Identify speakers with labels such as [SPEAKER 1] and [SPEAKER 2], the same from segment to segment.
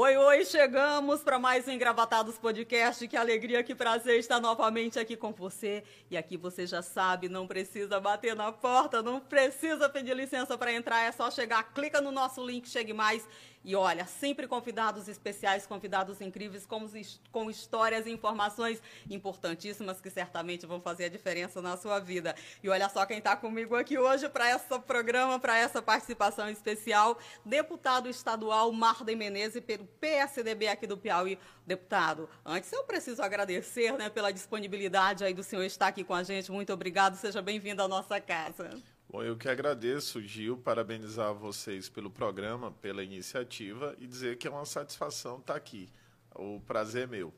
[SPEAKER 1] Oi, oi, chegamos para mais um Engravatados Podcast. Que alegria, que prazer estar novamente aqui com você. E aqui você já sabe, não precisa bater na porta, não precisa pedir licença para entrar, é só chegar, clica no nosso link, chegue mais e olha, sempre convidados especiais, convidados incríveis, com, com histórias e informações importantíssimas que certamente vão fazer a diferença na sua vida. E olha só quem está comigo aqui hoje para esse programa, para essa participação especial, deputado estadual Marden Menezes, pelo PSDB aqui do Piauí. Deputado, antes eu preciso agradecer né, pela disponibilidade aí do senhor estar aqui com a gente. Muito obrigado, seja bem-vindo à nossa casa.
[SPEAKER 2] Bom, eu que agradeço, Gil, parabenizar vocês pelo programa, pela iniciativa e dizer que é uma satisfação estar aqui. O prazer é meu.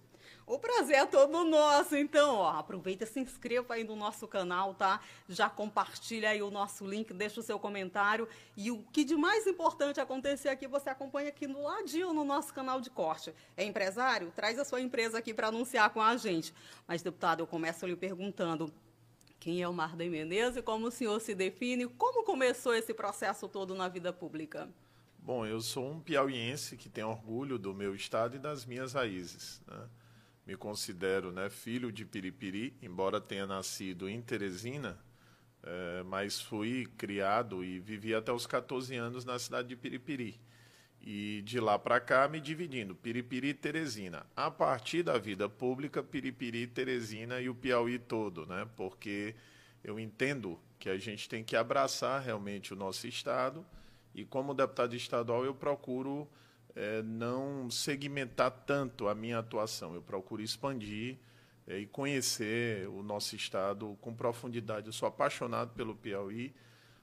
[SPEAKER 1] O prazer é todo nosso. Então, ó, aproveita, se inscreva aí no nosso canal, tá? Já compartilha aí o nosso link, deixa o seu comentário. E o que de mais importante acontecer aqui, você acompanha aqui no ladinho no nosso canal de corte. É empresário? Traz a sua empresa aqui para anunciar com a gente. Mas, deputado, eu começo lhe perguntando quem é o Marden Menezes, como o senhor se define, como começou esse processo todo na vida pública?
[SPEAKER 2] Bom, eu sou um piauiense que tem orgulho do meu estado e das minhas raízes. Né? Me considero né, filho de Piripiri, embora tenha nascido em Teresina, é, mas fui criado e vivi até os 14 anos na cidade de Piripiri e de lá para cá me dividindo, Piripiri e Teresina. A partir da vida pública, Piripiri, Teresina e o Piauí todo, né? Porque eu entendo que a gente tem que abraçar realmente o nosso estado e como deputado estadual eu procuro é, não segmentar tanto a minha atuação, eu procuro expandir é, e conhecer o nosso estado com profundidade. Eu sou apaixonado pelo Piauí,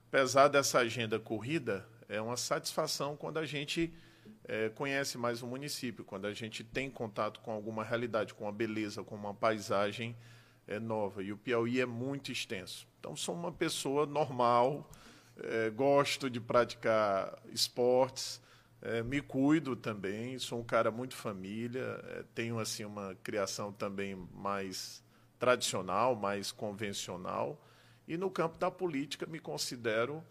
[SPEAKER 2] apesar dessa agenda corrida, é uma satisfação quando a gente é, conhece mais o município, quando a gente tem contato com alguma realidade, com uma beleza, com uma paisagem é, nova. E o Piauí é muito extenso. Então, sou uma pessoa normal, é, gosto de praticar esportes, me cuido também, sou um cara muito família, tenho assim uma criação também mais tradicional, mais convencional. E no campo da política me considero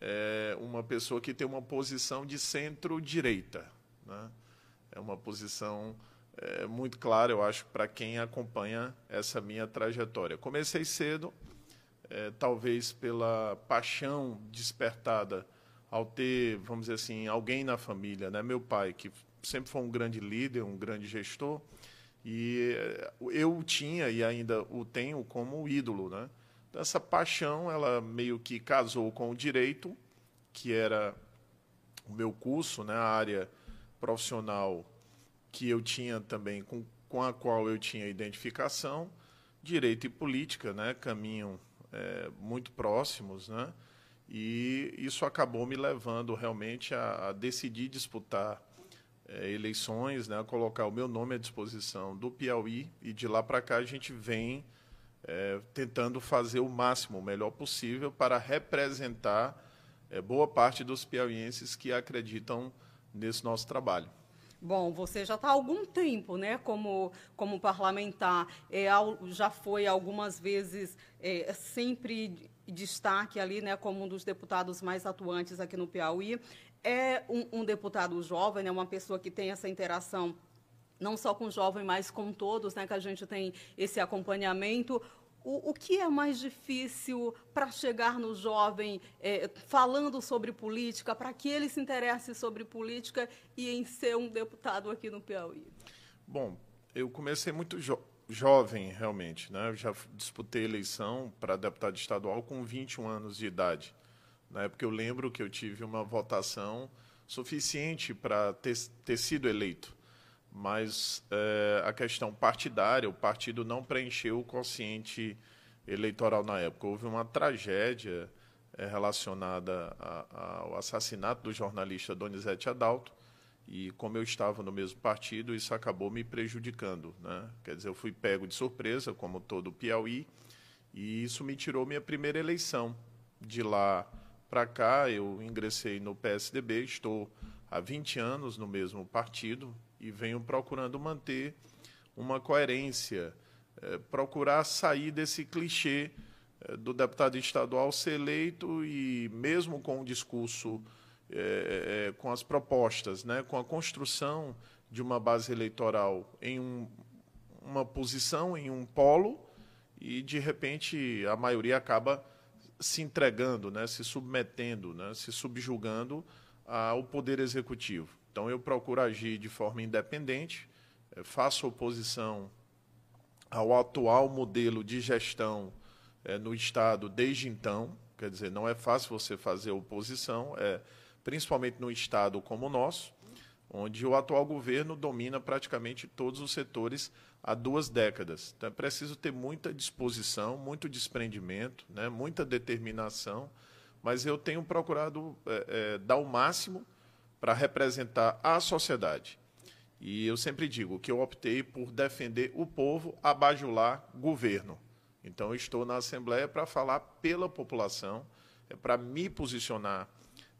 [SPEAKER 2] é uma pessoa que tem uma posição de centro-direita. Né? É uma posição é, muito clara, eu acho, para quem acompanha essa minha trajetória. Comecei cedo, é, talvez pela paixão despertada ao ter, vamos dizer assim, alguém na família, né? meu pai, que sempre foi um grande líder, um grande gestor, e é, eu tinha e ainda o tenho como ídolo, né? Essa paixão, ela meio que casou com o direito, que era o meu curso, né, a área profissional que eu tinha também, com, com a qual eu tinha identificação, direito e política, né, caminham é, muito próximos, né, e isso acabou me levando realmente a, a decidir disputar é, eleições, né, a colocar o meu nome à disposição do Piauí, e de lá para cá a gente vem é, tentando fazer o máximo, o melhor possível, para representar é, boa parte dos piauienses que acreditam nesse nosso trabalho.
[SPEAKER 1] Bom, você já está há algum tempo, né, como, como parlamentar, é, já foi algumas vezes é, sempre destaque ali, né, como um dos deputados mais atuantes aqui no Piauí. É um, um deputado jovem, né, uma pessoa que tem essa interação não só com o jovem, mas com todos, né, que a gente tem esse acompanhamento. O, o que é mais difícil para chegar no jovem é, falando sobre política, para que ele se interesse sobre política e em ser um deputado aqui no Piauí?
[SPEAKER 2] Bom, eu comecei muito jo jovem, realmente. Né? Eu já disputei eleição para deputado estadual com 21 anos de idade. Na época, eu lembro que eu tive uma votação suficiente para ter, ter sido eleito mas é, a questão partidária, o partido não preencheu o consciente eleitoral na época. Houve uma tragédia é, relacionada a, ao assassinato do jornalista Donizete Adalto, e como eu estava no mesmo partido, isso acabou me prejudicando. Né? Quer dizer, eu fui pego de surpresa, como todo Piauí, e isso me tirou minha primeira eleição. De lá para cá, eu ingressei no PSDB, estou há 20 anos no mesmo partido, e venho procurando manter uma coerência, é, procurar sair desse clichê é, do deputado estadual ser eleito e, mesmo com um discurso é, com as propostas, né, com a construção de uma base eleitoral em um, uma posição, em um polo, e de repente a maioria acaba se entregando, né, se submetendo, né, se subjugando ao poder executivo. Então eu procuro agir de forma independente, eh, faço oposição ao atual modelo de gestão é, no Estado desde então. Quer dizer, não é fácil você fazer oposição, é, principalmente no Estado como o nosso, onde o atual governo domina praticamente todos os setores há duas décadas. Então é preciso ter muita disposição, muito desprendimento, né, muita determinação, mas eu tenho procurado é, é, dar o máximo para representar a sociedade. E eu sempre digo que eu optei por defender o povo, abajular governo. Então, estou na Assembleia para falar pela população, é para me posicionar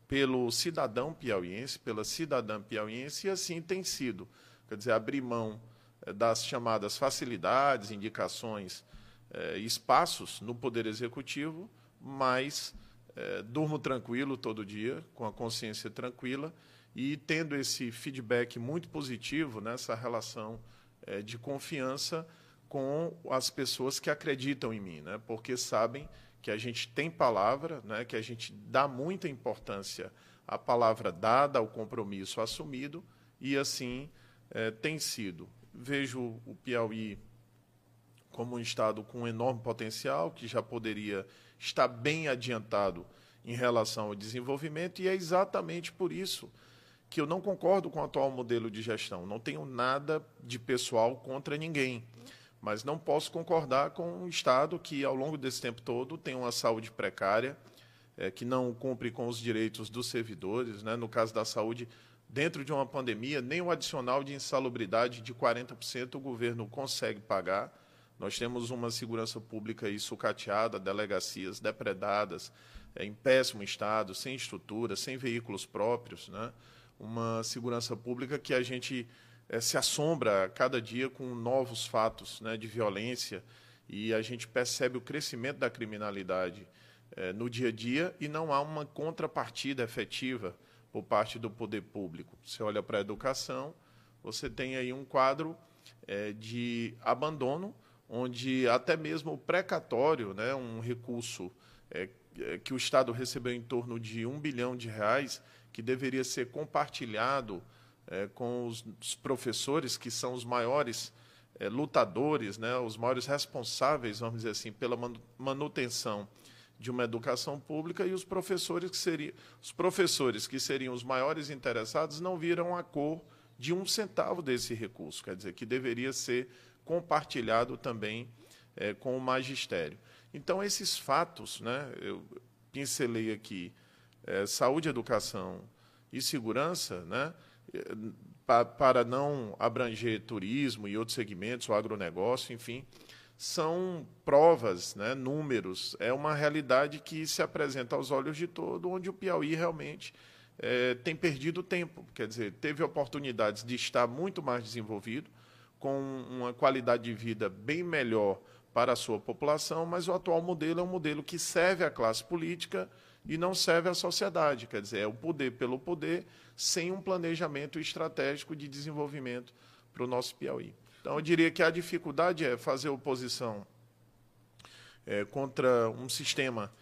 [SPEAKER 2] pelo cidadão piauiense, pela cidadã piauiense, e assim tem sido. Quer dizer, abrir mão é, das chamadas facilidades, indicações, é, espaços no Poder Executivo, mas é, durmo tranquilo todo dia, com a consciência tranquila e tendo esse feedback muito positivo nessa relação é, de confiança com as pessoas que acreditam em mim, né? porque sabem que a gente tem palavra, né? que a gente dá muita importância à palavra dada, ao compromisso assumido, e assim é, tem sido. Vejo o Piauí como um estado com um enorme potencial, que já poderia estar bem adiantado em relação ao desenvolvimento, e é exatamente por isso que eu não concordo com o atual modelo de gestão. Não tenho nada de pessoal contra ninguém. Mas não posso concordar com um Estado que, ao longo desse tempo todo, tem uma saúde precária, é, que não cumpre com os direitos dos servidores. Né? No caso da saúde, dentro de uma pandemia, nem o adicional de insalubridade de 40% o governo consegue pagar. Nós temos uma segurança pública aí sucateada, delegacias depredadas, é, em péssimo estado, sem estrutura, sem veículos próprios. Né? uma segurança pública que a gente é, se assombra a cada dia com novos fatos né, de violência e a gente percebe o crescimento da criminalidade é, no dia a dia e não há uma contrapartida efetiva por parte do poder público. Você olha para a educação, você tem aí um quadro é, de abandono, onde até mesmo o precatório, né, um recurso que o Estado recebeu em torno de um bilhão de reais, que deveria ser compartilhado é, com os, os, professores, que são os maiores é, lutadores, né, os maiores responsáveis, vamos dizer assim, pela manutenção de uma educação pública e os professores que seriam os professores que seriam os maiores interessados não viram a cor de um centavo desse recurso, quer dizer que deveria ser compartilhado também é, com o magistério. Então esses fatos, né, eu pincelei aqui é, saúde, educação e segurança, né, pa, para não abranger turismo e outros segmentos, o agronegócio, enfim, são provas, né, números, é uma realidade que se apresenta aos olhos de todo, onde o Piauí realmente é, tem perdido tempo. Quer dizer, teve oportunidades de estar muito mais desenvolvido, com uma qualidade de vida bem melhor para a sua população, mas o atual modelo é um modelo que serve à classe política e não serve à sociedade. Quer dizer, é o poder pelo poder, sem um planejamento estratégico de desenvolvimento para o nosso Piauí. Então, eu diria que a dificuldade é fazer oposição é, contra um sistema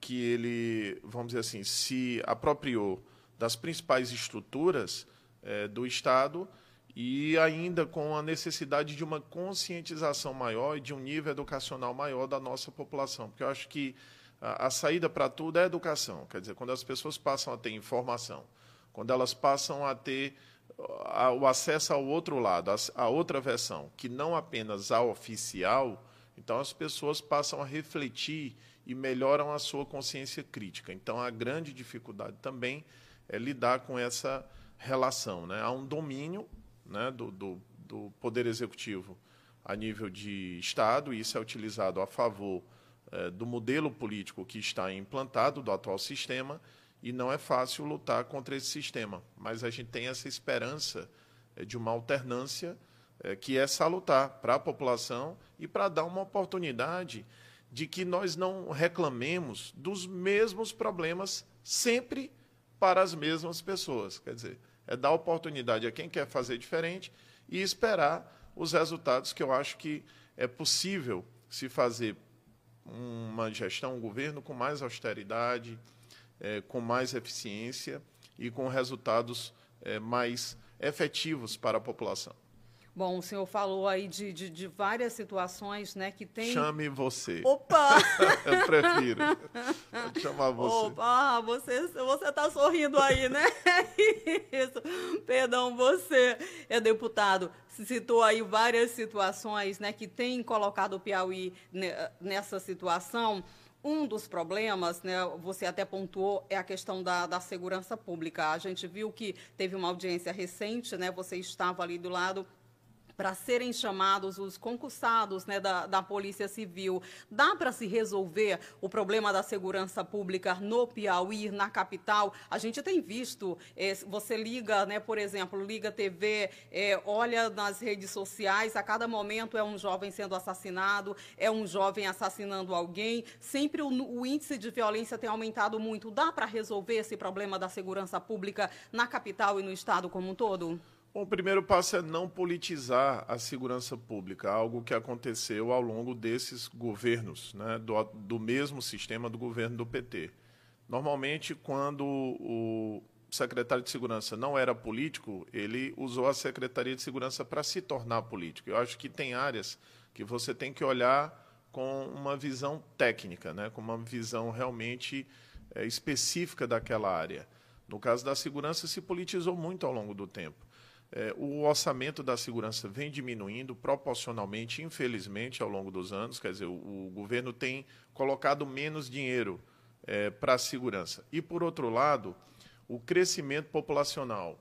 [SPEAKER 2] que ele, vamos dizer assim, se apropriou das principais estruturas é, do Estado e ainda com a necessidade de uma conscientização maior e de um nível educacional maior da nossa população. Porque eu acho que a, a saída para tudo é a educação. Quer dizer, quando as pessoas passam a ter informação, quando elas passam a ter a, o acesso ao outro lado, a, a outra versão, que não apenas a oficial, então as pessoas passam a refletir e melhoram a sua consciência crítica. Então a grande dificuldade também é lidar com essa relação. Né? Há um domínio né, do, do, do Poder Executivo a nível de Estado, e isso é utilizado a favor é, do modelo político que está implantado, do atual sistema, e não é fácil lutar contra esse sistema. Mas a gente tem essa esperança é, de uma alternância é, que é salutar para a população e para dar uma oportunidade de que nós não reclamemos dos mesmos problemas sempre para as mesmas pessoas. Quer dizer, é dar oportunidade a quem quer fazer diferente e esperar os resultados que eu acho que é possível se fazer uma gestão, um governo com mais austeridade, é, com mais eficiência e com resultados é, mais efetivos para a população.
[SPEAKER 1] Bom, o senhor falou aí de, de, de, várias situações, né, que tem...
[SPEAKER 2] Chame você.
[SPEAKER 1] Opa!
[SPEAKER 2] Eu prefiro. Pode chamar você.
[SPEAKER 1] Opa, ah, você você está sorrindo aí, né? Isso. Perdão, você é deputado. Citou aí várias situações, né, que tem colocado o Piauí nessa situação. Um dos problemas, né, você até pontuou, é a questão da, da segurança pública. A gente viu que teve uma audiência recente, né, você estava ali do lado para serem chamados os concursados né, da, da Polícia Civil. Dá para se resolver o problema da segurança pública no Piauí, na capital? A gente tem visto, é, você liga, né, por exemplo, liga TV, é, olha nas redes sociais, a cada momento é um jovem sendo assassinado, é um jovem assassinando alguém. Sempre o, o índice de violência tem aumentado muito. Dá para resolver esse problema da segurança pública na capital e no estado como um todo?
[SPEAKER 2] Bom, o primeiro passo é não politizar a segurança pública, algo que aconteceu ao longo desses governos, né, do, do mesmo sistema do governo do PT. Normalmente, quando o secretário de segurança não era político, ele usou a secretaria de segurança para se tornar político. Eu acho que tem áreas que você tem que olhar com uma visão técnica, né, com uma visão realmente é, específica daquela área. No caso da segurança, se politizou muito ao longo do tempo. É, o orçamento da segurança vem diminuindo proporcionalmente, infelizmente, ao longo dos anos. Quer dizer, o, o governo tem colocado menos dinheiro é, para a segurança. E, por outro lado, o crescimento populacional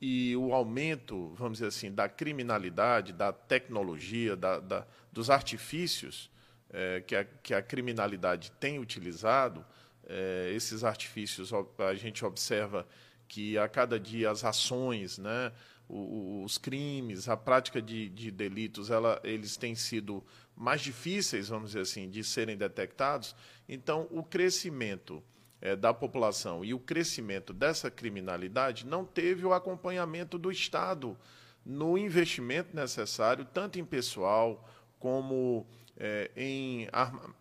[SPEAKER 2] e o aumento, vamos dizer assim, da criminalidade, da tecnologia, da, da, dos artifícios é, que, a, que a criminalidade tem utilizado, é, esses artifícios a gente observa que a cada dia as ações, né, os crimes, a prática de, de delitos, ela, eles têm sido mais difíceis, vamos dizer assim, de serem detectados. Então, o crescimento é, da população e o crescimento dessa criminalidade não teve o acompanhamento do Estado no investimento necessário, tanto em pessoal como é, em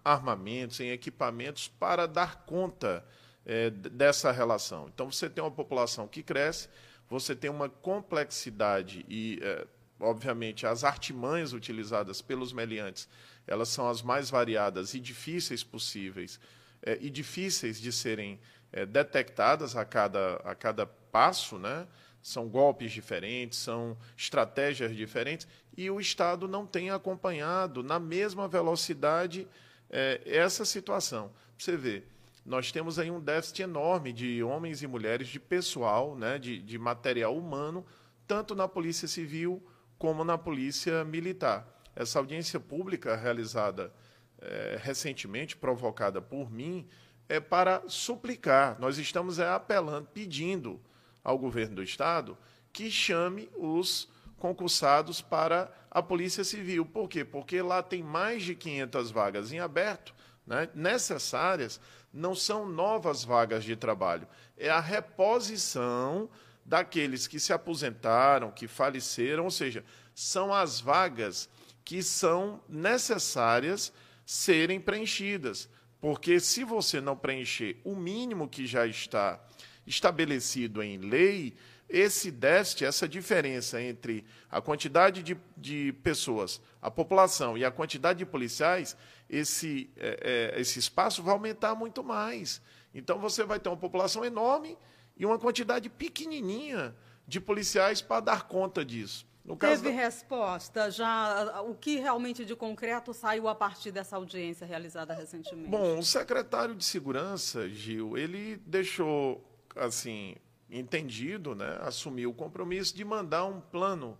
[SPEAKER 2] armamentos, em equipamentos, para dar conta é, dessa relação. Então, você tem uma população que cresce você tem uma complexidade e, é, obviamente, as artimanhas utilizadas pelos meliantes, elas são as mais variadas e difíceis possíveis é, e difíceis de serem é, detectadas a cada, a cada passo, né? São golpes diferentes, são estratégias diferentes, e o Estado não tem acompanhado na mesma velocidade é, essa situação. Você vê, nós temos aí um déficit enorme de homens e mulheres, de pessoal, né, de, de material humano, tanto na Polícia Civil como na Polícia Militar. Essa audiência pública realizada é, recentemente, provocada por mim, é para suplicar. Nós estamos é, apelando, pedindo ao governo do Estado que chame os concursados para a Polícia Civil. Por quê? Porque lá tem mais de 500 vagas em aberto né, necessárias não são novas vagas de trabalho, é a reposição daqueles que se aposentaram, que faleceram, ou seja, são as vagas que são necessárias serem preenchidas. Porque se você não preencher o mínimo que já está estabelecido em lei, esse déficit, essa diferença entre a quantidade de, de pessoas, a população e a quantidade de policiais, esse, é, é, esse espaço vai aumentar muito mais. Então você vai ter uma população enorme e uma quantidade pequenininha de policiais para dar conta disso.
[SPEAKER 1] No Teve da... resposta? Já o que realmente de concreto saiu a partir dessa audiência realizada recentemente?
[SPEAKER 2] Bom, o secretário de segurança, Gil, ele deixou assim entendido, né, assumiu o compromisso de mandar um plano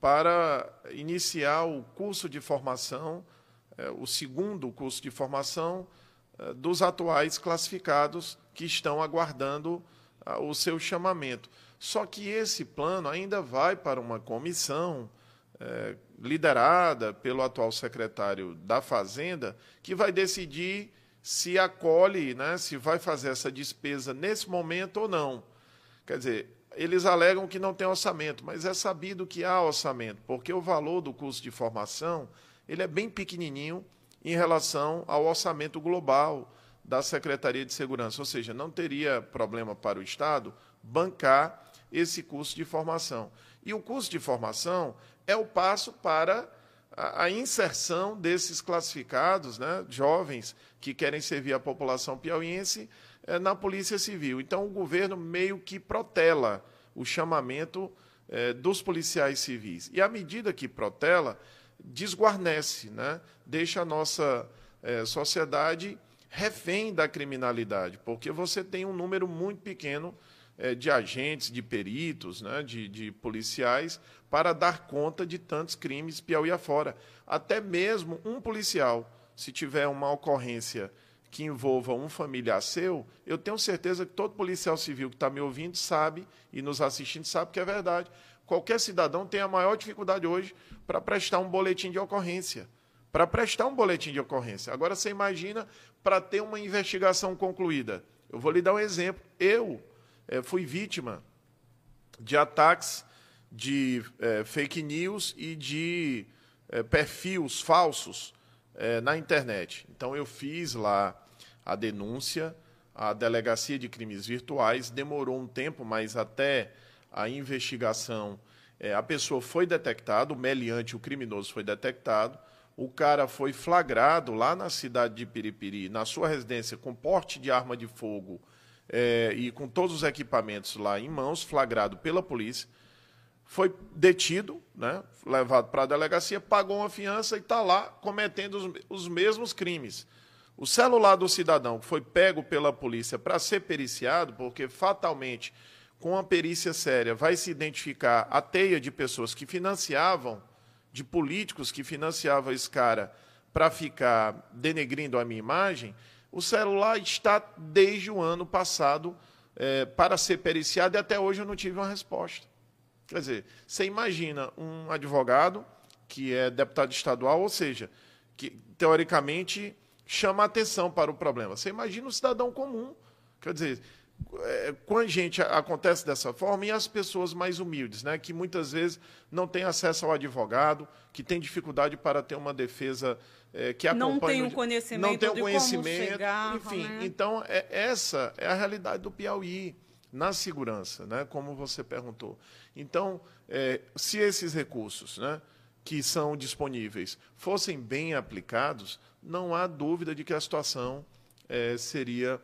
[SPEAKER 2] para iniciar o curso de formação, é, o segundo curso de formação é, dos atuais classificados que estão aguardando ah, o seu chamamento. Só que esse plano ainda vai para uma comissão é, liderada pelo atual secretário da Fazenda, que vai decidir se acolhe, né, se vai fazer essa despesa nesse momento ou não. Quer dizer, eles alegam que não tem orçamento, mas é sabido que há orçamento, porque o valor do curso de formação ele é bem pequenininho em relação ao orçamento global da Secretaria de Segurança, ou seja, não teria problema para o Estado bancar esse curso de formação. E o curso de formação é o passo para a, inserção desses classificados, né, jovens que querem servir a população piauiense é, na Polícia Civil. Então, o governo meio que protela o chamamento é, dos policiais civis. E à medida que protela, desguarnece, né, deixa a nossa é, sociedade refém da criminalidade, porque você tem um número muito pequeno de agentes, de peritos, né, de, de, policiais, para dar conta de tantos crimes Piauí afora. Até mesmo um policial, se tiver uma ocorrência que envolva um familiar seu, eu tenho certeza que todo policial civil que está me ouvindo sabe e nos assistindo sabe que é verdade. Qualquer cidadão tem a maior dificuldade hoje para prestar um boletim de ocorrência. Para prestar um boletim de ocorrência. Agora você imagina para ter uma investigação concluída. Eu vou lhe dar um exemplo. Eu, é, fui vítima de ataques de é, fake news e de é, perfis falsos é, na internet. Então, eu fiz lá a denúncia, a Delegacia de Crimes Virtuais, demorou um tempo, mas até a investigação, é, a pessoa foi detectada, o meliante, o criminoso foi detectado, o cara foi flagrado lá na cidade de Piripiri, na sua residência, com porte de arma de fogo é, e com todos os equipamentos lá em mãos, flagrado pela polícia, foi detido, né, levado para a delegacia, pagou uma fiança e está lá cometendo os, os mesmos crimes. O celular do cidadão que foi pego pela polícia para ser periciado, porque fatalmente, com a perícia séria, vai se identificar a teia de pessoas que financiavam, de políticos que financiavam esse cara para ficar denegrindo a minha imagem, o celular está desde o ano passado é, para ser periciado e até hoje eu não tive uma resposta. Quer dizer, você imagina um advogado que é deputado estadual, ou seja, que teoricamente chama atenção para o problema. Você imagina um cidadão comum. Quer dizer, é, com a gente acontece dessa forma e as pessoas mais humildes, né, que muitas vezes não têm acesso ao advogado, que têm dificuldade para ter uma defesa é, que acompanhe...
[SPEAKER 1] Não tem o conhecimento
[SPEAKER 2] não tem o
[SPEAKER 1] conhecimento, chegar,
[SPEAKER 2] enfim.
[SPEAKER 1] Né?
[SPEAKER 2] Então, é, essa é a realidade do Piauí na segurança, né, como você perguntou. Então, é, se esses recursos né, que são disponíveis fossem bem aplicados, não há dúvida de que a situação é, seria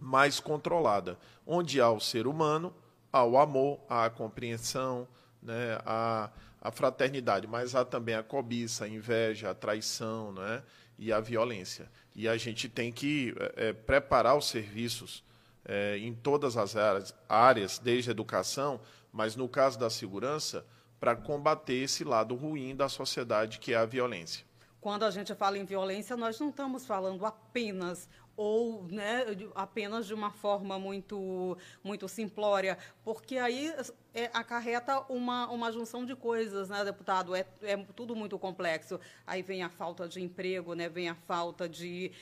[SPEAKER 2] mais controlada, onde há o ser humano, há o amor, há a compreensão, né, há a fraternidade, mas há também a cobiça, a inveja, a traição né, e a violência. E a gente tem que é, preparar os serviços é, em todas as áreas, áreas, desde a educação, mas no caso da segurança, para combater esse lado ruim da sociedade que é a violência.
[SPEAKER 1] Quando a gente fala em violência, nós não estamos falando apenas ou né, apenas de uma forma muito, muito simplória, porque aí é, acarreta uma, uma junção de coisas, né, deputado? É, é tudo muito complexo. Aí vem a falta de emprego, né, vem a falta de,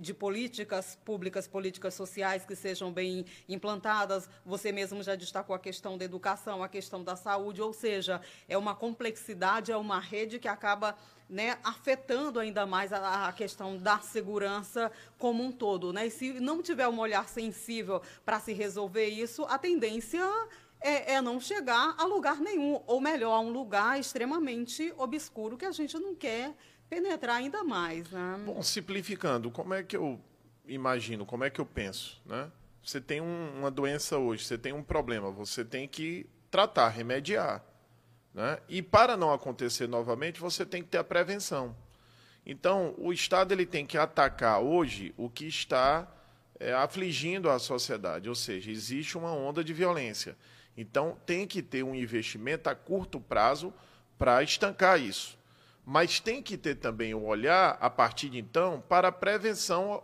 [SPEAKER 1] de políticas públicas, políticas sociais que sejam bem implantadas. Você mesmo já destacou a questão da educação, a questão da saúde, ou seja, é uma complexidade, é uma rede que acaba né, afetando ainda mais a, a, questão da segurança como um todo. Né? E se não tiver um olhar sensível para se resolver isso, a tendência é, é, não chegar a lugar nenhum, ou melhor, a um lugar extremamente obscuro que a gente não quer penetrar ainda mais. Né?
[SPEAKER 2] Bom, simplificando, como é que eu imagino, como é que eu penso? Né? Você tem um, uma doença hoje, você tem um problema, você tem que tratar, remediar. Né? E para não acontecer novamente, você tem que ter a prevenção. Então, o Estado ele tem que atacar hoje o que está é, afligindo a sociedade, ou seja, existe uma onda de violência. Então, tem que ter um investimento a curto prazo para estancar isso. Mas tem que ter também um olhar, a partir de então, para a prevenção,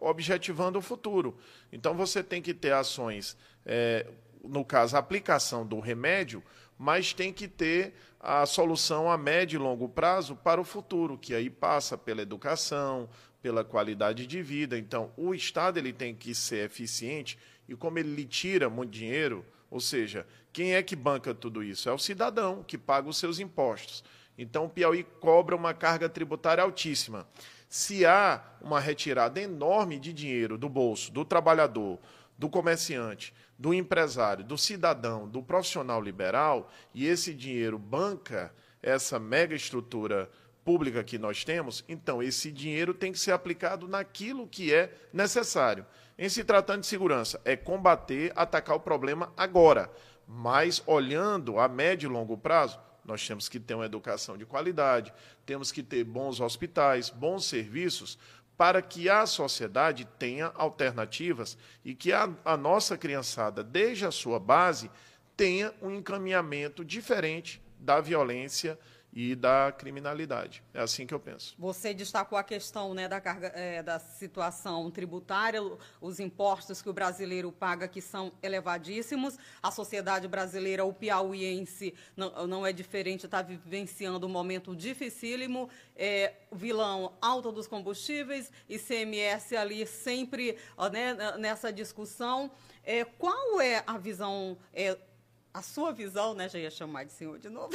[SPEAKER 2] objetivando o futuro. Então, você tem que ter ações, é, no caso, a aplicação do remédio, mas tem que ter a solução a médio e longo prazo para o futuro, que aí passa pela educação, pela qualidade de vida. Então, o Estado ele tem que ser eficiente e como ele lhe tira muito dinheiro, ou seja, quem é que banca tudo isso? É o cidadão que paga os seus impostos. Então, o Piauí cobra uma carga tributária altíssima. Se há uma retirada enorme de dinheiro do bolso do trabalhador, do comerciante, do empresário, do cidadão, do profissional liberal, e esse dinheiro banca essa mega estrutura pública que nós temos, então esse dinheiro tem que ser aplicado naquilo que é necessário. Em se tratando de segurança, é combater, atacar o problema agora, mas olhando a médio e longo prazo, nós temos que ter uma educação de qualidade, temos que ter bons hospitais, bons serviços, para que a sociedade tenha alternativas e que a, a nossa criançada, desde a sua base, tenha um encaminhamento diferente da violência e da criminalidade. É assim que eu penso.
[SPEAKER 1] Você destacou a questão né, da, carga, é, da situação tributária, os impostos que o brasileiro paga, que são elevadíssimos. A sociedade brasileira, o piauiense, não, não é diferente, está vivenciando um momento dificílimo. É, vilão alta dos combustíveis, ICMS ali sempre ó, né, nessa discussão. É, qual é a visão é, a sua visão, né? Já ia chamar de senhor de novo.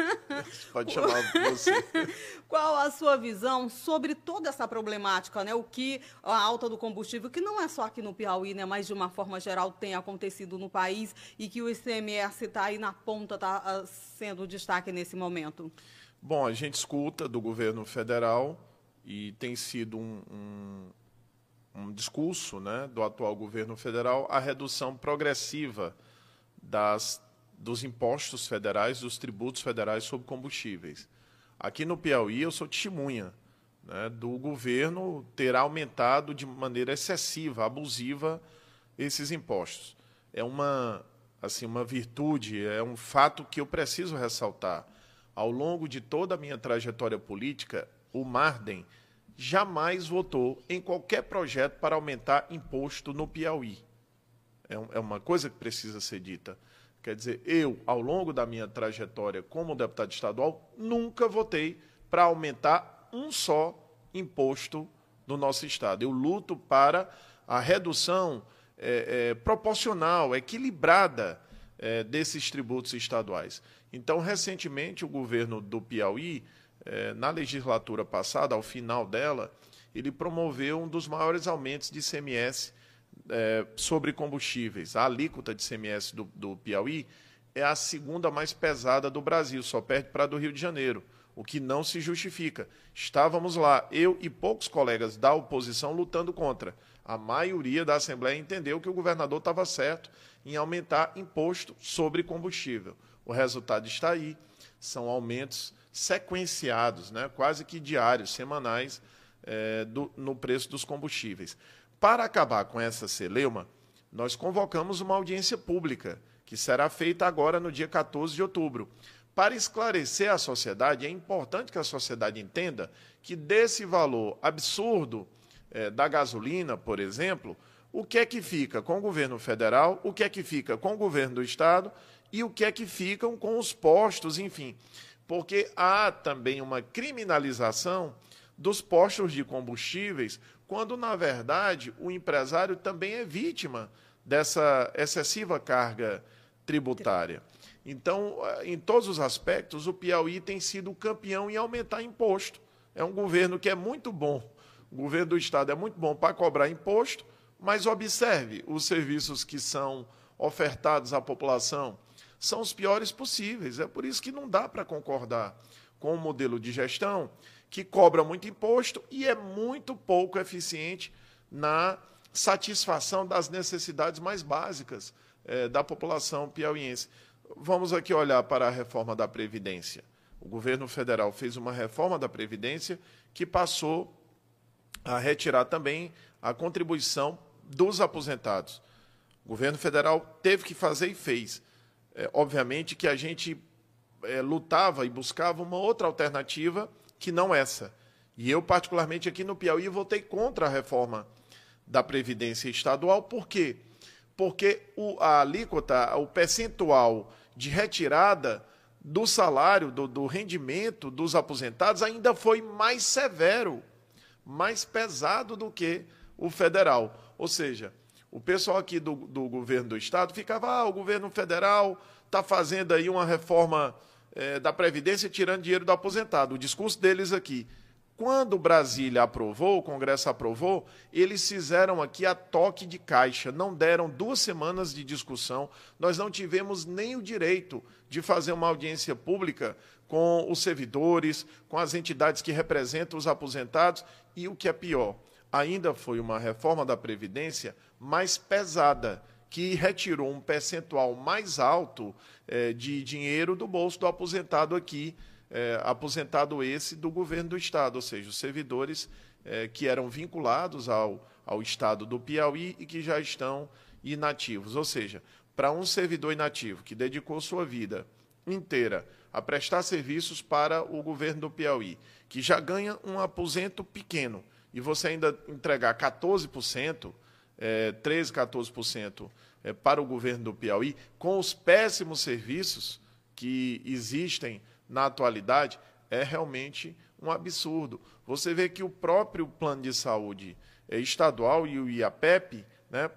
[SPEAKER 2] Pode chamar você.
[SPEAKER 1] Qual a sua visão sobre toda essa problemática, né? O que a alta do combustível, que não é só aqui no Piauí, né? Mas de uma forma geral tem acontecido no país e que o ICMS está aí na ponta, está uh, sendo destaque nesse momento.
[SPEAKER 2] Bom, a gente escuta do governo federal e tem sido um, um, um discurso, né, do atual governo federal a redução progressiva das, dos impostos federais, dos tributos federais sobre combustíveis. Aqui no Piauí, eu sou testemunha né, do governo ter aumentado de maneira excessiva, abusiva, esses impostos. É uma, assim, uma virtude, é um fato que eu preciso ressaltar. Ao longo de toda a minha trajetória política, o Marden jamais votou em qualquer projeto para aumentar imposto no Piauí. É, é uma coisa que precisa ser dita. Quer dizer, eu, ao longo da minha trajetória como deputado estadual, nunca votei para aumentar um só imposto no nosso Estado. Eu luto para a redução é, é, proporcional, equilibrada é, desses tributos estaduais. Então, recentemente, o governo do Piauí, é, na legislatura passada, ao final dela, ele promoveu um dos maiores aumentos de ICMS é, sobre combustíveis. A alíquota de CMS do, do Piauí é a segunda mais pesada do Brasil, só perde para a do Rio de Janeiro, o que não se justifica. Estávamos lá, eu e poucos colegas da oposição lutando contra. A maioria da Assembleia entendeu que o governador estava certo em aumentar imposto sobre combustível. O resultado está aí. São aumentos sequenciados, né, quase que diários, semanais, é, do, no preço dos combustíveis. Para acabar com essa celeuma, nós convocamos uma audiência pública, que será feita agora no dia 14 de outubro. Para esclarecer a sociedade, é importante que a sociedade entenda que desse valor absurdo eh, da gasolina, por exemplo, o que é que fica com o governo federal, o que é que fica com o governo do estado e o que é que ficam com os postos, enfim. Porque há também uma criminalização dos postos de combustíveis, quando, na verdade, o empresário também é vítima dessa excessiva carga tributária. Então, eh, em todos os aspectos, o Piauí tem sido campeão em aumentar imposto. É um governo que é muito bom, o governo do Estado é muito bom para cobrar imposto, mas observe, os serviços que são ofertados à população são os piores possíveis. É por isso que não dá para concordar com o modelo de gestão que cobra muito imposto e é muito pouco eficiente na satisfação das necessidades mais básicas eh, da população piauiense. Vamos aqui olhar para a reforma da Previdência. O governo federal fez uma reforma da Previdência que passou a retirar também a contribuição dos aposentados. O governo federal teve que fazer e fez. É, obviamente que a gente é, lutava e buscava uma outra alternativa que não essa. E eu, particularmente aqui no Piauí, votei contra a reforma da Previdência Estadual. Por quê? Porque o, a alíquota, o percentual de retirada do salário, do, do rendimento dos aposentados ainda foi mais severo. mais pesado do que o federal. Ou seja, o pessoal aqui do, do governo do estado ficava, ah, o governo federal está fazendo aí uma reforma é, da Previdência tirando dinheiro do aposentado. O discurso deles aqui. Quando Brasília aprovou, o Congresso aprovou, eles fizeram aqui a toque de caixa. Não deram duas semanas de discussão. Nós não tivemos nem o direito de fazer uma audiência pública com os servidores, com as entidades que representam os aposentados. E o que é pior, ainda foi uma reforma da Previdência mais pesada, que retirou um percentual mais alto eh, de dinheiro do bolso do aposentado aqui é, aposentado esse do governo do Estado, ou seja, os servidores é, que eram vinculados ao, ao Estado do Piauí e que já estão inativos. Ou seja, para um servidor inativo que dedicou sua vida inteira a prestar serviços para o governo do Piauí, que já ganha um aposento pequeno, e você ainda entregar 14%, é, 13%, 14% é, para o governo do Piauí, com os péssimos serviços que existem na atualidade é realmente um absurdo. Você vê que o próprio plano de saúde estadual e o IAPEP, né,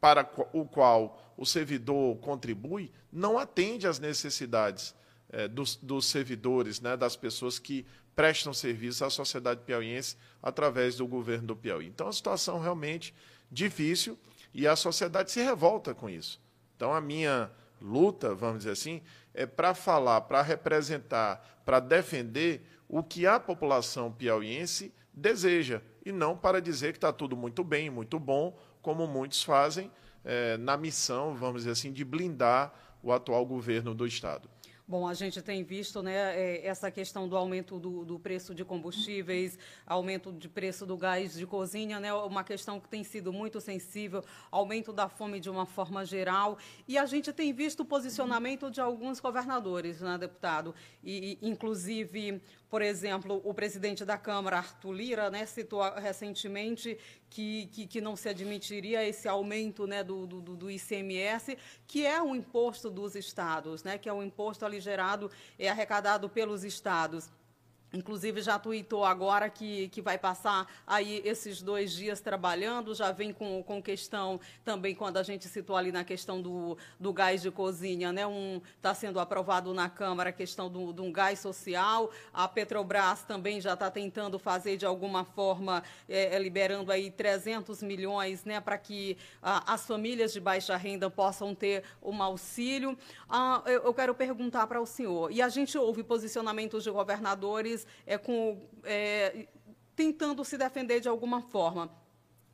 [SPEAKER 2] para o qual o servidor contribui, não atende às necessidades é, dos, dos, servidores, né, das pessoas que prestam serviço à sociedade piauiense através do governo do Piauí. Então, a situação realmente difícil e a sociedade se revolta com isso. Então, a minha luta, vamos dizer assim, é para falar, para representar, para defender o que a população piauiense deseja, e não para dizer que está tudo muito bem, muito bom, como muitos fazem é, na missão, vamos dizer assim, de blindar o atual governo do Estado.
[SPEAKER 1] Bom, a gente tem visto né, é, essa questão do aumento do, do, preço de combustíveis, aumento de preço do gás de cozinha, né, uma questão que tem sido muito sensível, aumento da fome de uma forma geral. E a gente tem visto o posicionamento de alguns governadores, né, deputado? E, inclusive, por exemplo, o presidente da Câmara, Arthur Lira, né, citou recentemente que, que, que, não se admitiria esse aumento né, do, do, do, ICMS, que é um imposto dos estados, né, que é um imposto ali gerado, é arrecadado pelos estados. Inclusive, já tuitou agora que, que vai passar aí esses dois dias trabalhando, já vem com, com questão também, quando a gente citou ali na questão do, do gás de cozinha, né? Um Está sendo aprovado na Câmara a questão do, de um gás social. A Petrobras também já está tentando fazer, de alguma forma, é, é liberando aí 300 milhões né, para que ah, as famílias de baixa renda possam ter um auxílio. Ah, eu, eu quero perguntar para o senhor, e a gente ouve posicionamentos de governadores é, com, é, tentando se defender de alguma forma.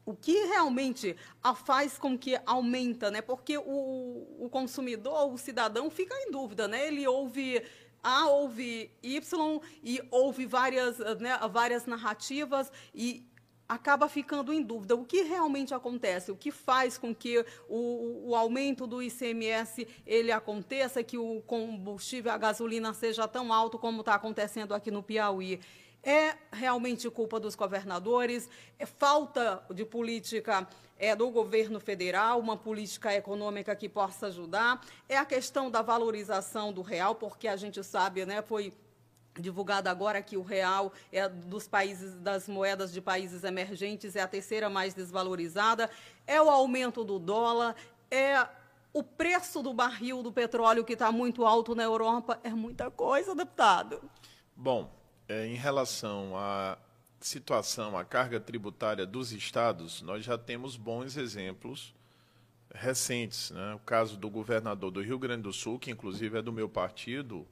[SPEAKER 1] O que realmente a faz com que aumenta, né? Porque o, o consumidor, o cidadão, fica em dúvida, né? Ele ouve A, ouve Y e ouve várias, né, várias narrativas e acaba ficando em dúvida o que realmente acontece, o que faz com que o, o, aumento do ICMS ele aconteça, que o combustível, a gasolina seja tão alto como está acontecendo aqui no Piauí. É realmente culpa dos governadores? É falta de política é, do governo federal, uma política econômica que possa ajudar? É a questão da valorização do real, porque a gente sabe, né, foi divulgado agora que o real é dos países das moedas de países emergentes é a terceira mais desvalorizada, é o aumento do dólar, é o preço do barril do petróleo que está muito alto na Europa, é muita coisa, deputado.
[SPEAKER 2] Bom, é, em relação à situação, à carga tributária dos estados, nós já temos bons exemplos recentes, né? O caso do governador do Rio Grande do Sul, que inclusive é do meu partido,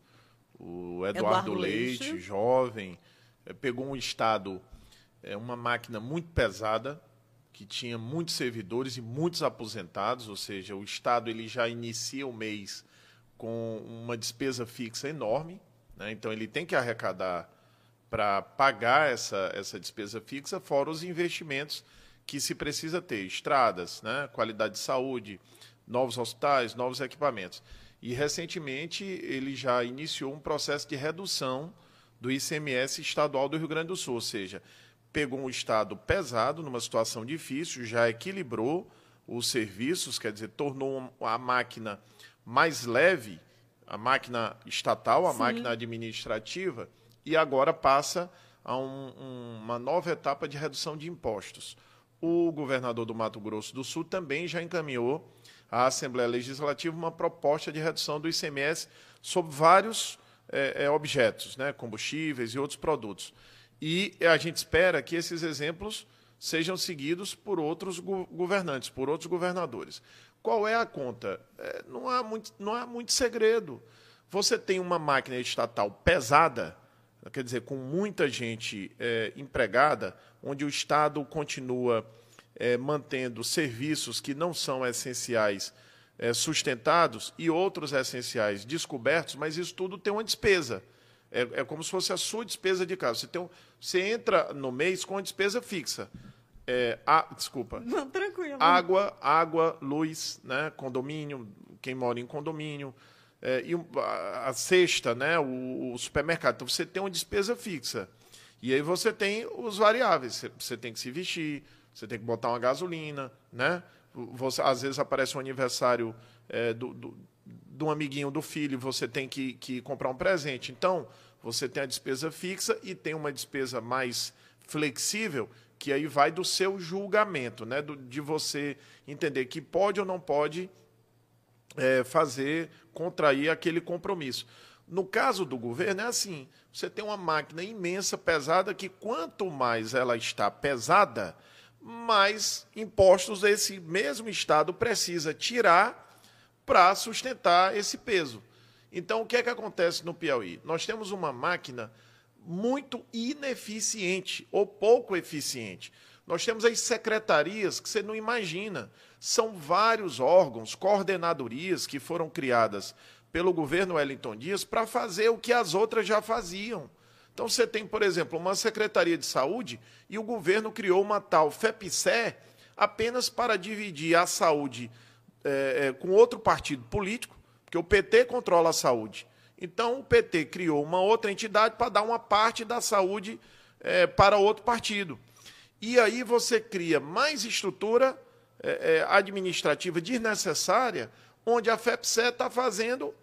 [SPEAKER 2] o Eduardo, Eduardo Leite, Leite, jovem, é, pegou um estado, é, uma máquina muito pesada, que tinha muitos servidores e muitos aposentados, ou seja, o estado ele já inicia o mês com uma despesa fixa enorme, né? então ele tem que arrecadar para pagar essa, essa despesa fixa, fora os investimentos que se precisa ter, estradas, né? qualidade de saúde, novos hospitais, novos equipamentos. E recentemente ele já iniciou um processo de redução do ICMS estadual do Rio Grande do Sul, ou seja, pegou um estado pesado, numa situação difícil, já equilibrou os serviços, quer dizer, tornou a máquina mais leve, a máquina estatal, a Sim. máquina administrativa, e agora passa a um, um, uma nova etapa de redução de impostos. O governador do Mato Grosso do Sul também já encaminhou à Assembleia Legislativa uma proposta de redução do ICMS sobre vários é, é, objetos, né, combustíveis e outros produtos. E a gente espera que esses exemplos sejam seguidos por outros governantes, por outros governadores. Qual é a conta? É, não, há muito, não há muito segredo. Você tem uma máquina estatal pesada, quer dizer, com muita gente é, empregada, onde o Estado continua é, mantendo serviços que não são essenciais é, sustentados e outros essenciais descobertos, mas isso tudo tem uma despesa. É, é como se fosse a sua despesa de casa. Você, tem um, você entra no mês com uma despesa fixa. É, a, desculpa.
[SPEAKER 1] Não, tranquilo.
[SPEAKER 2] Água, água, luz, né, condomínio, quem mora em condomínio, é, e a, a cesta, né, o, o, supermercado. Então você tem uma despesa fixa. E aí você tem os variáveis. Você, você tem que se vestir, você tem que botar uma gasolina, né? Você, às vezes aparece um aniversário é, do, do, de um amiguinho do filho, você tem que, que comprar um presente. Então, você tem a despesa fixa e tem uma despesa mais flexível, que aí vai do seu julgamento, né? Do, de você entender que pode ou não pode é, fazer, contrair aquele compromisso. No caso do governo, é assim: você tem uma máquina imensa, pesada, que quanto mais ela está pesada, mais impostos esse mesmo Estado precisa tirar para sustentar esse peso. Então, o que é que acontece no Piauí? Nós temos uma máquina muito ineficiente ou pouco eficiente. Nós temos as secretarias que você não imagina. São vários órgãos, coordenadorias que foram criadas pelo governo Wellington Dias para fazer o que as outras já faziam. Então você tem, por exemplo, uma Secretaria de Saúde e o governo criou uma tal FEPSE apenas para dividir a saúde é, é, com outro partido político, porque o PT controla a saúde. Então, o PT criou uma outra entidade para dar uma parte da saúde é, para outro partido. E aí você cria mais estrutura é, é, administrativa desnecessária, onde a FEPSE está fazendo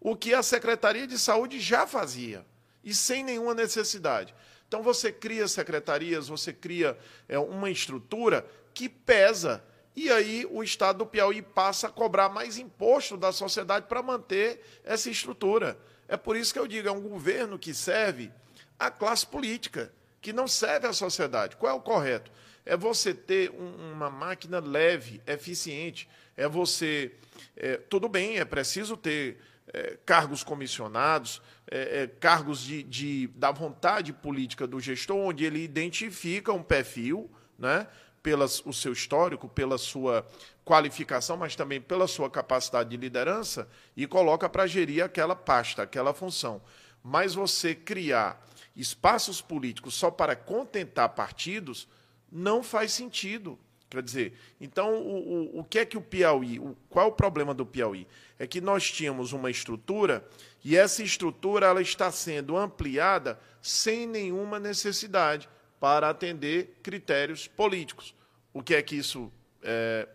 [SPEAKER 2] o que a Secretaria de Saúde já fazia, e sem nenhuma necessidade. Então, você cria secretarias, você cria é, uma estrutura que pesa e aí o Estado do Piauí passa a cobrar mais imposto da sociedade para manter essa estrutura. É por isso que eu digo, é um governo que serve à classe política, que não serve à sociedade. Qual é o correto? É você ter um, uma máquina leve, eficiente. É você. É, tudo bem, é preciso ter é, cargos comissionados, é, é cargos de, de, da vontade política do gestor, onde ele identifica um perfil, né? pelo o seu histórico, pela sua qualificação, mas também pela sua capacidade de liderança e coloca para gerir aquela pasta, aquela função. Mas você criar espaços políticos só para contentar partidos não faz sentido. Quer dizer, então o, o, o que é que o Piauí, o, qual é o problema do Piauí? É que nós tínhamos uma estrutura e essa estrutura ela está sendo ampliada sem nenhuma necessidade para atender critérios políticos. O que é que isso é,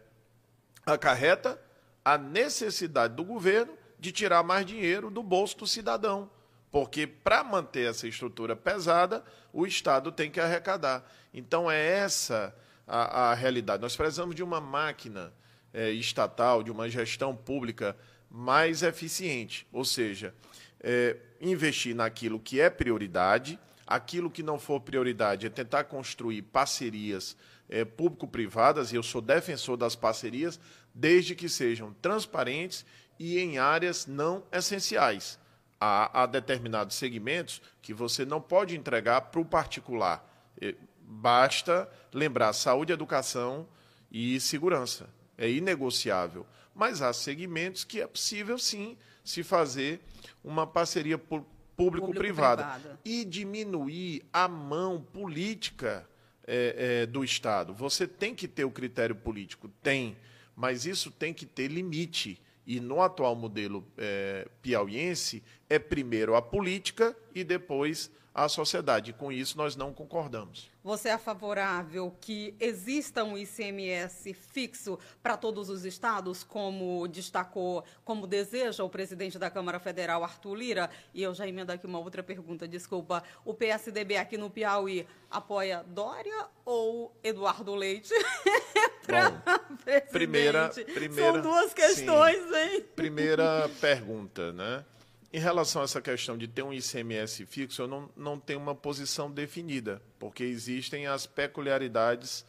[SPEAKER 2] acarreta? A necessidade do governo de tirar mais dinheiro do bolso do cidadão. Porque para manter essa estrutura pesada, o Estado tem que arrecadar. Então é essa a, a realidade. Nós precisamos de uma máquina é, estatal, de uma gestão pública mais eficiente. Ou seja, é, investir naquilo que é prioridade Aquilo que não for prioridade é tentar construir parcerias é, público-privadas, e eu sou defensor das parcerias, desde que sejam transparentes e em áreas não essenciais. Há, há determinados segmentos que você não pode entregar para o particular. É, basta lembrar saúde, educação e segurança. É inegociável. Mas há segmentos que é possível, sim, se fazer uma parceria público-privada. Público e diminuir a mão política é, é, do Estado. Você tem que ter o critério político? Tem, mas isso tem que ter limite. E no atual modelo é, piauiense, é primeiro a política e depois à sociedade. Com isso nós não concordamos.
[SPEAKER 1] Você é favorável que exista um ICMS fixo para todos os estados, como destacou, como deseja o presidente da Câmara Federal, Arthur Lira? E eu já emendo aqui uma outra pergunta, desculpa. O PSDB aqui no Piauí apoia Dória ou Eduardo Leite?
[SPEAKER 2] Bom, primeira, primeira,
[SPEAKER 1] São duas questões, sim. hein?
[SPEAKER 2] Primeira pergunta, né? Em relação a essa questão de ter um ICMS fixo, eu não, não tenho uma posição definida, porque existem as peculiaridades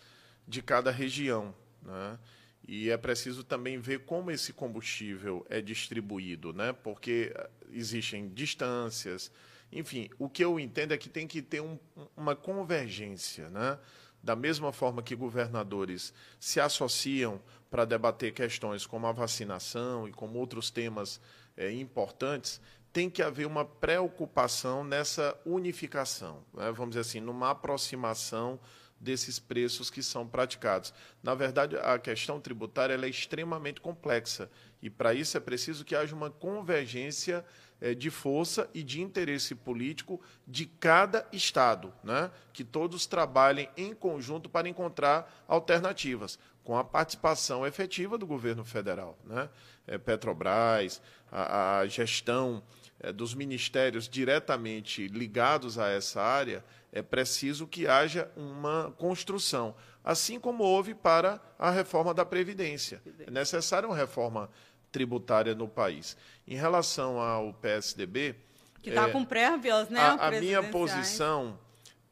[SPEAKER 2] de cada região. Né? E é preciso também ver como esse combustível é distribuído, né? porque existem distâncias. Enfim, o que eu entendo é que tem que ter um, uma convergência. Né? Da mesma forma que governadores se associam para debater questões como a vacinação e como outros temas é, importantes, tem que haver uma preocupação nessa unificação, né? vamos dizer assim, numa aproximação desses preços que são praticados. Na verdade, a questão tributária é extremamente complexa e para isso é preciso que haja uma convergência é, de força e de interesse político de cada estado, né? que todos trabalhem em conjunto para encontrar alternativas com a participação efetiva do governo federal. Né? É, Petrobras, a, a gestão é, dos ministérios diretamente ligados a essa área, é preciso que haja uma construção, assim como houve para a reforma da Previdência. É necessária uma reforma tributária no país. Em relação ao PSDB.
[SPEAKER 1] Que está é, com prévias, né?
[SPEAKER 2] A, a minha posição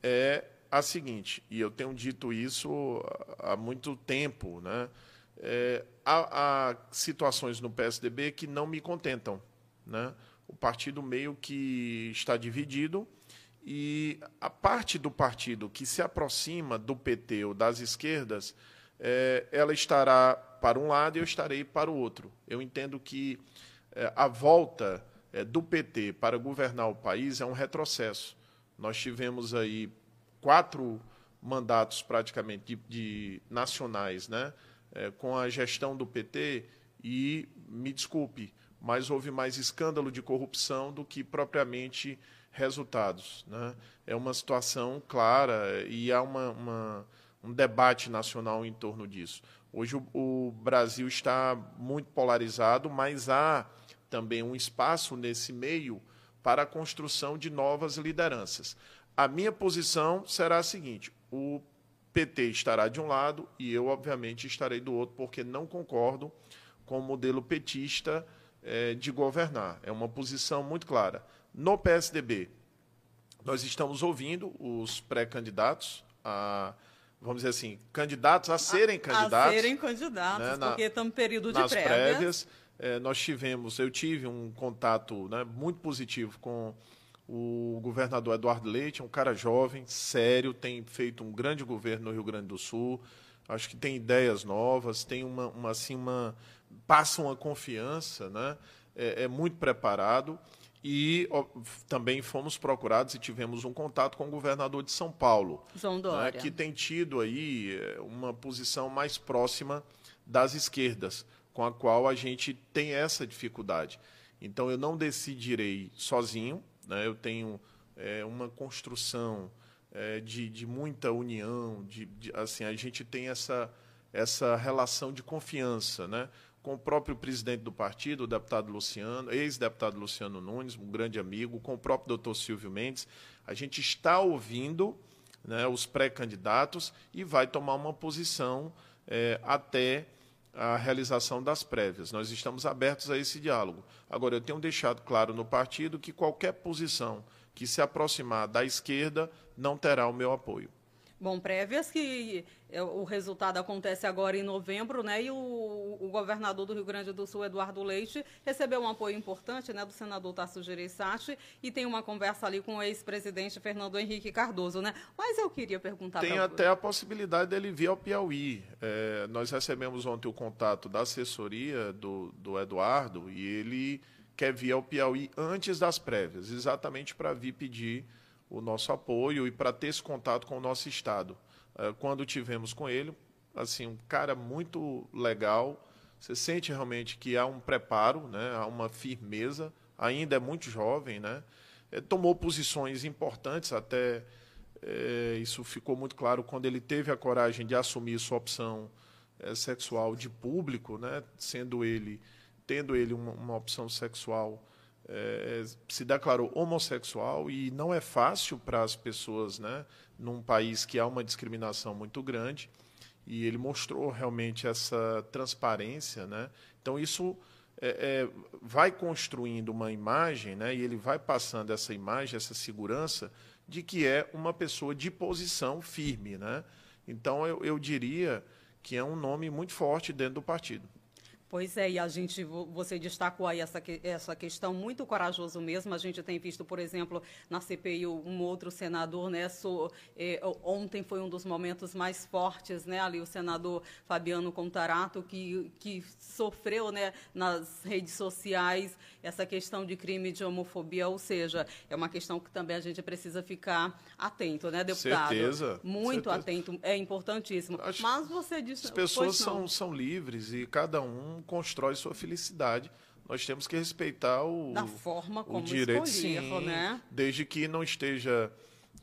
[SPEAKER 2] é a seguinte, e eu tenho dito isso há muito tempo, né? É, há, há, situações no PSDB que não me contentam. Né? O partido meio que está dividido e a parte do partido que se aproxima do PT ou das esquerdas, é, ela estará para um lado e eu estarei para o outro. Eu entendo que é, a volta é, do PT para governar o país é um retrocesso. Nós tivemos aí quatro mandatos praticamente de, de nacionais, né? É, com a gestão do PT e me desculpe, mas houve mais escândalo de corrupção do que propriamente resultados. Né? É uma situação clara e há uma, uma, um debate nacional em torno disso. Hoje o, o Brasil está muito polarizado, mas há também um espaço nesse meio para a construção de novas lideranças. A minha posição será a seguinte: o PT estará de um lado e eu, obviamente, estarei do outro, porque não concordo com o modelo petista é, de governar. É uma posição muito clara. No PSDB, nós estamos ouvindo os pré-candidatos a vamos dizer assim, candidatos a serem candidatos. A
[SPEAKER 1] serem candidatos, né, porque estamos em período de
[SPEAKER 2] nas
[SPEAKER 1] prévias.
[SPEAKER 2] prévias é, nós tivemos, eu tive um contato né, muito positivo com o governador Eduardo Leite é um cara jovem, sério, tem feito um grande governo no Rio Grande do Sul. Acho que tem ideias novas, tem uma, uma assim uma passa uma confiança, né? É, é muito preparado e ó, também fomos procurados e tivemos um contato com o governador de São Paulo,
[SPEAKER 1] João né, Dória,
[SPEAKER 2] né, que tem tido aí é, uma posição mais próxima das esquerdas, com a qual a gente tem essa dificuldade. Então eu não decidirei sozinho, né? Eu tenho é, uma construção é, de, de muita união, de, de, assim a gente tem essa essa relação de confiança, né? Com o próprio presidente do partido, o deputado Luciano, ex-deputado Luciano Nunes, um grande amigo, com o próprio doutor Silvio Mendes, a gente está ouvindo né, os pré-candidatos e vai tomar uma posição é, até a realização das prévias. Nós estamos abertos a esse diálogo. Agora, eu tenho deixado claro no partido que qualquer posição que se aproximar da esquerda não terá o meu apoio.
[SPEAKER 1] Bom, prévias que é, o resultado acontece agora em novembro, né? E o, o, governador do Rio Grande do Sul, Eduardo Leite, recebeu um apoio importante, né, do senador Tasso Gereissati e tem uma conversa ali com o ex-presidente Fernando Henrique Cardoso, né? Mas eu queria perguntar
[SPEAKER 2] Tem até a possibilidade dele vir ao Piauí. É, nós recebemos ontem o contato da assessoria do, do Eduardo e ele quer vir ao Piauí antes das prévias, exatamente para vir pedir o nosso apoio e para ter esse contato com o nosso Estado. É, quando tivemos com ele, assim, um cara muito legal, você sente realmente que há um preparo, né, há uma firmeza, ainda é muito jovem, né, é, tomou posições importantes, até é, isso ficou muito claro quando ele teve a coragem de assumir sua opção é, sexual de público, né, sendo ele, tendo ele uma, uma opção sexual, é, se declarou homossexual e não é fácil para as pessoas, né, num país que há uma discriminação muito grande e ele mostrou realmente essa transparência, né? Então isso é, é, vai construindo uma imagem, né? E ele vai passando essa imagem, essa segurança de que é uma pessoa de posição firme, né? Então eu, eu diria que é um nome muito forte dentro do partido.
[SPEAKER 1] Pois é, e a gente, você destacou aí essa, essa questão muito corajoso mesmo. A gente tem visto, por exemplo, na CPI um outro senador, né? So, eh, ontem foi um dos momentos mais fortes, né? Ali o senador Fabiano Contarato, que, que sofreu, né, nas redes sociais essa questão de crime de homofobia, ou seja, é uma questão que também a gente precisa ficar atento, né, deputado?
[SPEAKER 2] Certeza.
[SPEAKER 1] Muito
[SPEAKER 2] certeza.
[SPEAKER 1] atento, é importantíssimo.
[SPEAKER 2] Acho
[SPEAKER 1] Mas você disse.
[SPEAKER 2] As pessoas são, são livres e cada um constrói sua felicidade. Nós temos que respeitar o,
[SPEAKER 1] da forma como
[SPEAKER 2] o direito,
[SPEAKER 1] escolher,
[SPEAKER 2] sim,
[SPEAKER 1] né?
[SPEAKER 2] desde que não esteja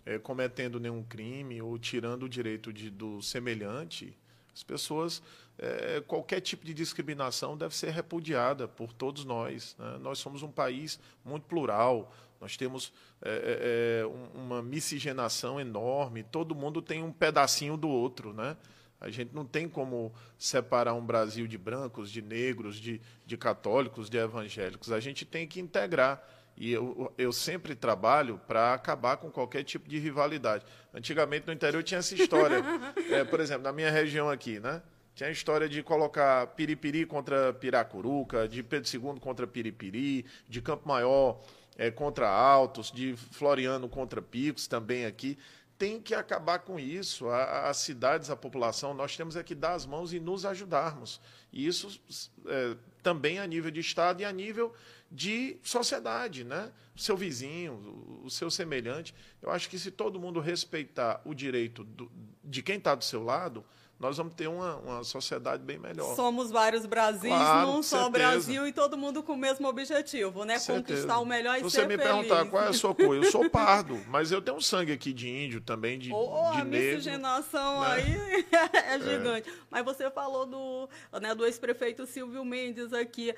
[SPEAKER 2] é, cometendo nenhum crime ou tirando o direito de, do semelhante. As pessoas, é, qualquer tipo de discriminação deve ser repudiada por todos nós. Né? Nós somos um país muito plural, nós temos é, é, uma miscigenação enorme, todo mundo tem um pedacinho do outro, né? A gente não tem como separar um Brasil de brancos, de negros, de, de católicos, de evangélicos. A gente tem que integrar. E eu, eu sempre trabalho para acabar com qualquer tipo de rivalidade. Antigamente no interior tinha essa história. É, por exemplo, na minha região aqui, né? Tinha a história de colocar Piripiri contra Piracuruca, de Pedro II contra Piripiri, de Campo Maior é, contra Altos, de Floriano contra Picos também aqui tem que acabar com isso. As cidades, a população, nós temos é que dar as mãos e nos ajudarmos. E isso é, também a nível de Estado e a nível de sociedade, né? O seu vizinho, o seu semelhante. Eu acho que se todo mundo respeitar o direito do, de quem está do seu lado, nós vamos ter uma, uma sociedade bem melhor.
[SPEAKER 1] Somos vários Brasis, claro, num só Brasil e todo mundo com o mesmo objetivo, né? Conquistar o melhor e
[SPEAKER 2] Se
[SPEAKER 1] ser
[SPEAKER 2] você me
[SPEAKER 1] feliz.
[SPEAKER 2] perguntar qual é a sua cor, eu sou pardo, mas eu tenho um sangue aqui de índio também, de,
[SPEAKER 1] oh,
[SPEAKER 2] de
[SPEAKER 1] a
[SPEAKER 2] negro.
[SPEAKER 1] miscigenação
[SPEAKER 2] né?
[SPEAKER 1] aí é gigante. É. Mas você falou do, né, do ex-prefeito Silvio Mendes aqui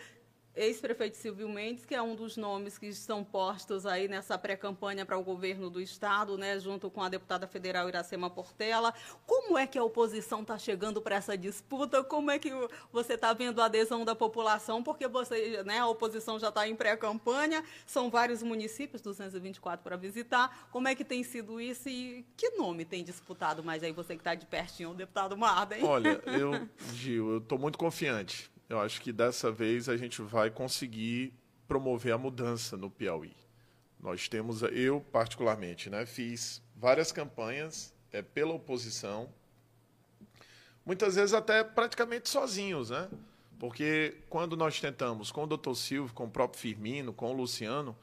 [SPEAKER 1] ex-prefeito Silvio Mendes, que é um dos nomes que estão postos aí nessa pré-campanha para o governo do Estado, né, junto com a deputada federal Iracema Portela. Como é que a oposição está chegando para essa disputa? Como é que você está vendo a adesão da população? Porque você, né, a oposição já está em pré-campanha, são vários municípios, 224 para visitar. Como é que tem sido isso e que nome tem disputado mais aí, você que está de pertinho, o deputado Marda, hein?
[SPEAKER 2] Olha, eu, Gil, eu estou muito confiante eu acho que dessa vez a gente vai conseguir promover a mudança no Piauí. Nós temos, eu particularmente, né, fiz várias campanhas é, pela oposição, muitas vezes até praticamente sozinhos, né? Porque quando nós tentamos com o doutor Silvio, com o próprio Firmino, com o Luciano,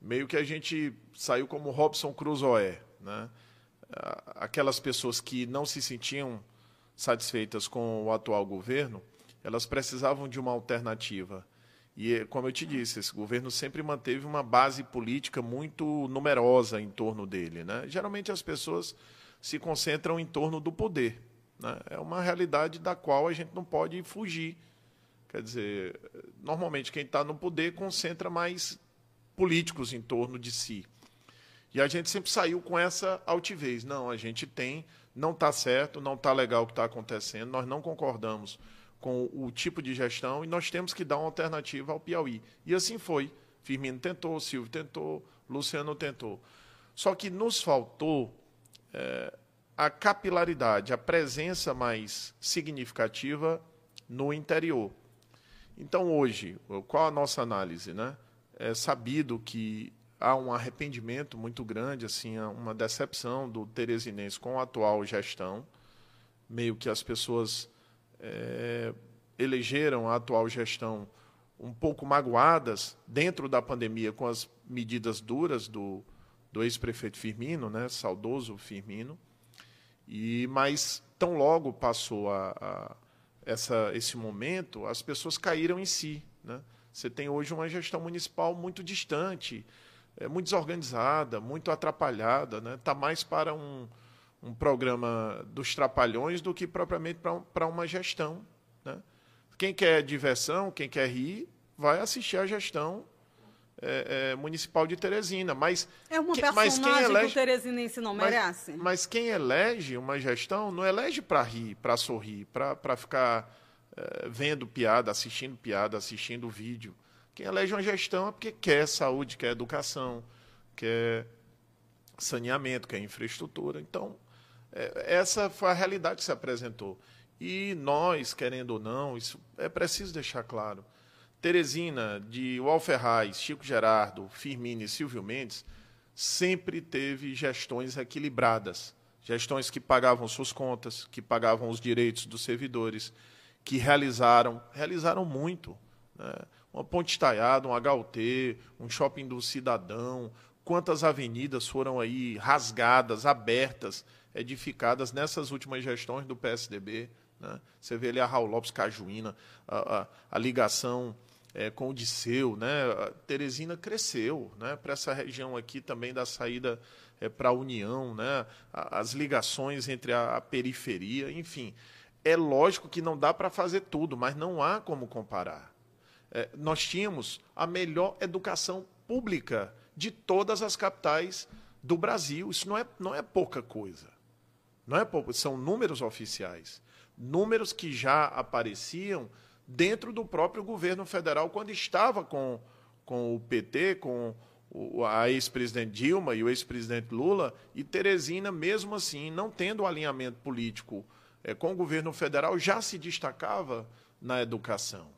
[SPEAKER 2] meio que a gente saiu como Robson Crusoe, né? Aquelas pessoas que não se sentiam satisfeitas com o atual governo, elas precisavam de uma alternativa. E, como eu te disse, esse governo sempre manteve uma base política muito numerosa em torno dele. Né? Geralmente as pessoas se concentram em torno do poder. Né? É uma realidade da qual a gente não pode fugir. Quer dizer, normalmente quem está no poder concentra mais políticos em torno de si. E a gente sempre saiu com essa altivez. Não, a gente tem, não está certo, não está legal o que está acontecendo, nós não concordamos com o tipo de gestão e nós temos que dar uma alternativa ao Piauí. E assim foi. Firmino tentou, Silvio tentou, Luciano tentou. Só que nos faltou é, a capilaridade, a presença mais significativa no interior. Então, hoje, qual a nossa análise? Né? É sabido que há um arrependimento muito grande, assim, uma decepção do Teresinense com a atual gestão. Meio que as pessoas é, elegeram a atual gestão um pouco magoadas dentro da pandemia com as medidas duras do, do ex-prefeito Firmino, né, saudoso Firmino, e mas tão logo passou a, a, essa, esse momento, as pessoas caíram em si. Né? Você tem hoje uma gestão municipal muito distante, é, muito desorganizada, muito atrapalhada, né? Está mais para um, um programa dos trapalhões do que propriamente para, um, uma gestão. Né? Quem quer diversão, quem quer rir, vai assistir a gestão é, é, municipal de Teresina. Mas
[SPEAKER 1] é uma que, personagem mas quem elege, que o Teresinense não merece.
[SPEAKER 2] Mas, mas, quem elege uma gestão não elege para rir, para sorrir, para ficar é, vendo piada, assistindo piada, assistindo vídeo. Quem elege uma gestão é porque quer saúde, quer educação, quer saneamento, quer infraestrutura. Então, essa foi a realidade que se apresentou. E nós, querendo ou não, isso é preciso deixar claro. Teresina, de Walferraz, Chico Gerardo, Firmino e Silvio Mendes, sempre teve gestões equilibradas. Gestões que pagavam suas contas, que pagavam os direitos dos servidores, que realizaram, realizaram muito. Né? Uma ponte estaiada, um HUT, um shopping do cidadão, quantas avenidas foram aí rasgadas, abertas, edificadas nessas últimas gestões do PSDB. Né? Você vê ali a Raul Lopes Cajuína, a, a, a ligação é, com o Disseu, né? A Teresina cresceu, né? Para essa região aqui também da saída é, para a União, né? As ligações entre a, a, periferia, enfim. É lógico que não dá para fazer tudo, mas não há como comparar. É, nós tínhamos a melhor educação pública de todas as capitais do Brasil. Isso não é, não é pouca coisa. Não é são números oficiais. Números que já apareciam dentro do próprio governo federal, quando estava com, com o PT, com a ex-presidente Dilma e o ex-presidente Lula, e Teresina, mesmo assim, não tendo alinhamento político é, com o governo federal, já se destacava na educação.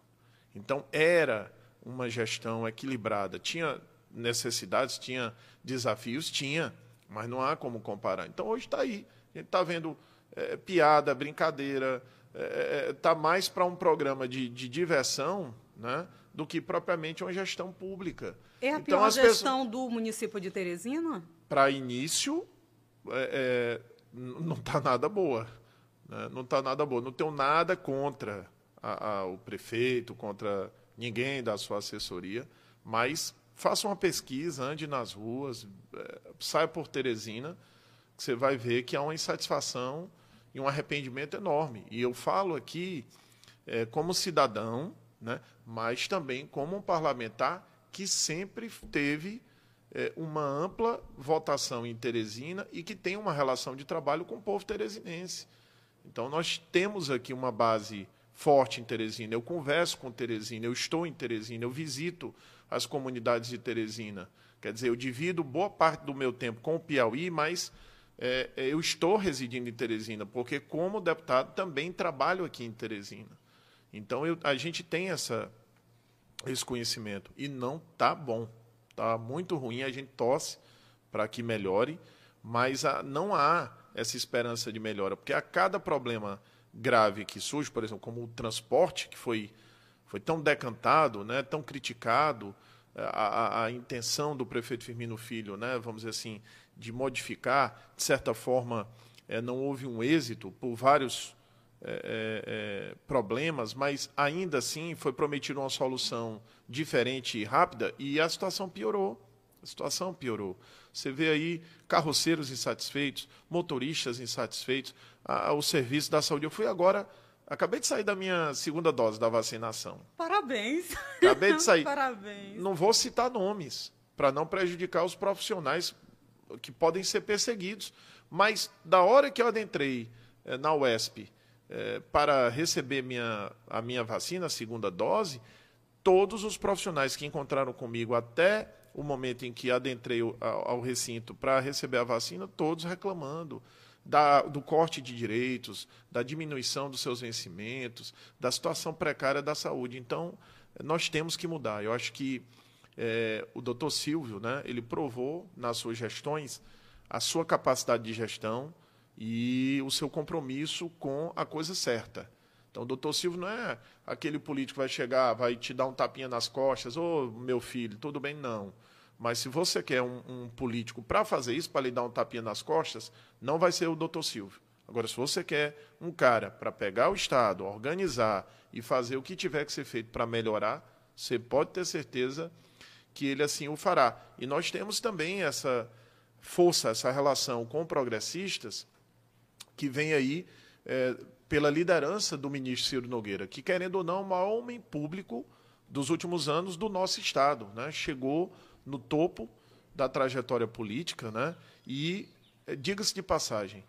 [SPEAKER 2] Então, era uma gestão equilibrada. Tinha necessidades, tinha desafios, tinha, mas não há como comparar. Então, hoje está aí. A gente está vendo é, piada, brincadeira, está é, é, tá mais para um programa de, de diversão né, do que propriamente uma gestão pública.
[SPEAKER 1] É a então, pior gestão pessoas... do município de Teresina?
[SPEAKER 2] Para início, é, é não está nada boa. Né? Não está nada boa. Não tenho nada contra a, a, o prefeito, contra ninguém da sua assessoria, mas faça uma pesquisa, ande nas ruas, é, saia por Teresina, você vai ver que há uma insatisfação e um arrependimento enorme. E eu falo aqui é, como cidadão, né, mas também como um parlamentar que sempre teve é, uma ampla votação em Teresina e que tem uma relação de trabalho com o povo teresinense. Então, nós temos aqui uma base forte em Teresina. Eu converso com Teresina, eu estou em Teresina, eu visito as comunidades de Teresina. Quer dizer, eu divido boa parte do meu tempo com o Piauí, mas é, é, eu estou residindo em Teresina, porque como deputado também trabalho aqui em Teresina. Então eu, a gente tem essa, esse conhecimento e não está bom, está muito ruim. A gente torce para que melhore, mas a, não há essa esperança de melhora, porque a cada problema grave que surge, por exemplo, como o transporte que foi foi tão decantado, né, tão criticado, a, a, a intenção do prefeito Firmino Filho, né, vamos dizer assim, de modificar, de certa forma, é, não houve um êxito por vários é, é, problemas, mas ainda assim foi prometida uma solução diferente e rápida e a situação piorou. A situação piorou. Você vê aí carroceiros insatisfeitos, motoristas insatisfeitos, a, o serviço da saúde. Eu fui agora, acabei de sair da minha segunda dose da vacinação.
[SPEAKER 1] Parabéns.
[SPEAKER 2] Acabei de sair.
[SPEAKER 1] Parabéns.
[SPEAKER 2] Não vou citar nomes para não prejudicar os profissionais que podem ser perseguidos. Mas da hora que eu adentrei eh, na UESP eh, para receber minha, a minha vacina, a segunda dose, todos os profissionais que encontraram comigo até o momento em que adentrei ao, ao recinto para receber a vacina, todos reclamando da, do corte de direitos, da diminuição dos seus vencimentos, da situação precária da saúde. Então, nós temos que mudar. Eu acho que é, o doutor Silvio, né, ele provou nas suas gestões a sua capacidade de gestão e o seu compromisso com a coisa certa. Então, o doutor Silvio não é aquele político que vai chegar, vai te dar um tapinha nas costas, ô oh, meu filho, tudo bem, não. Mas se você quer um, um político para fazer isso, para lhe dar um tapinha nas costas, não vai ser o doutor Silvio. Agora, se você quer um cara para pegar o Estado, organizar e fazer o que tiver que ser feito para melhorar, você pode ter certeza que ele assim o fará. E nós temos também essa força, essa relação com progressistas, que vem aí é, pela liderança do ministro Ciro Nogueira, que, querendo ou não, é o maior homem público dos últimos anos do nosso Estado. Né? Chegou no topo da trajetória política né? e, é, diga-se de passagem,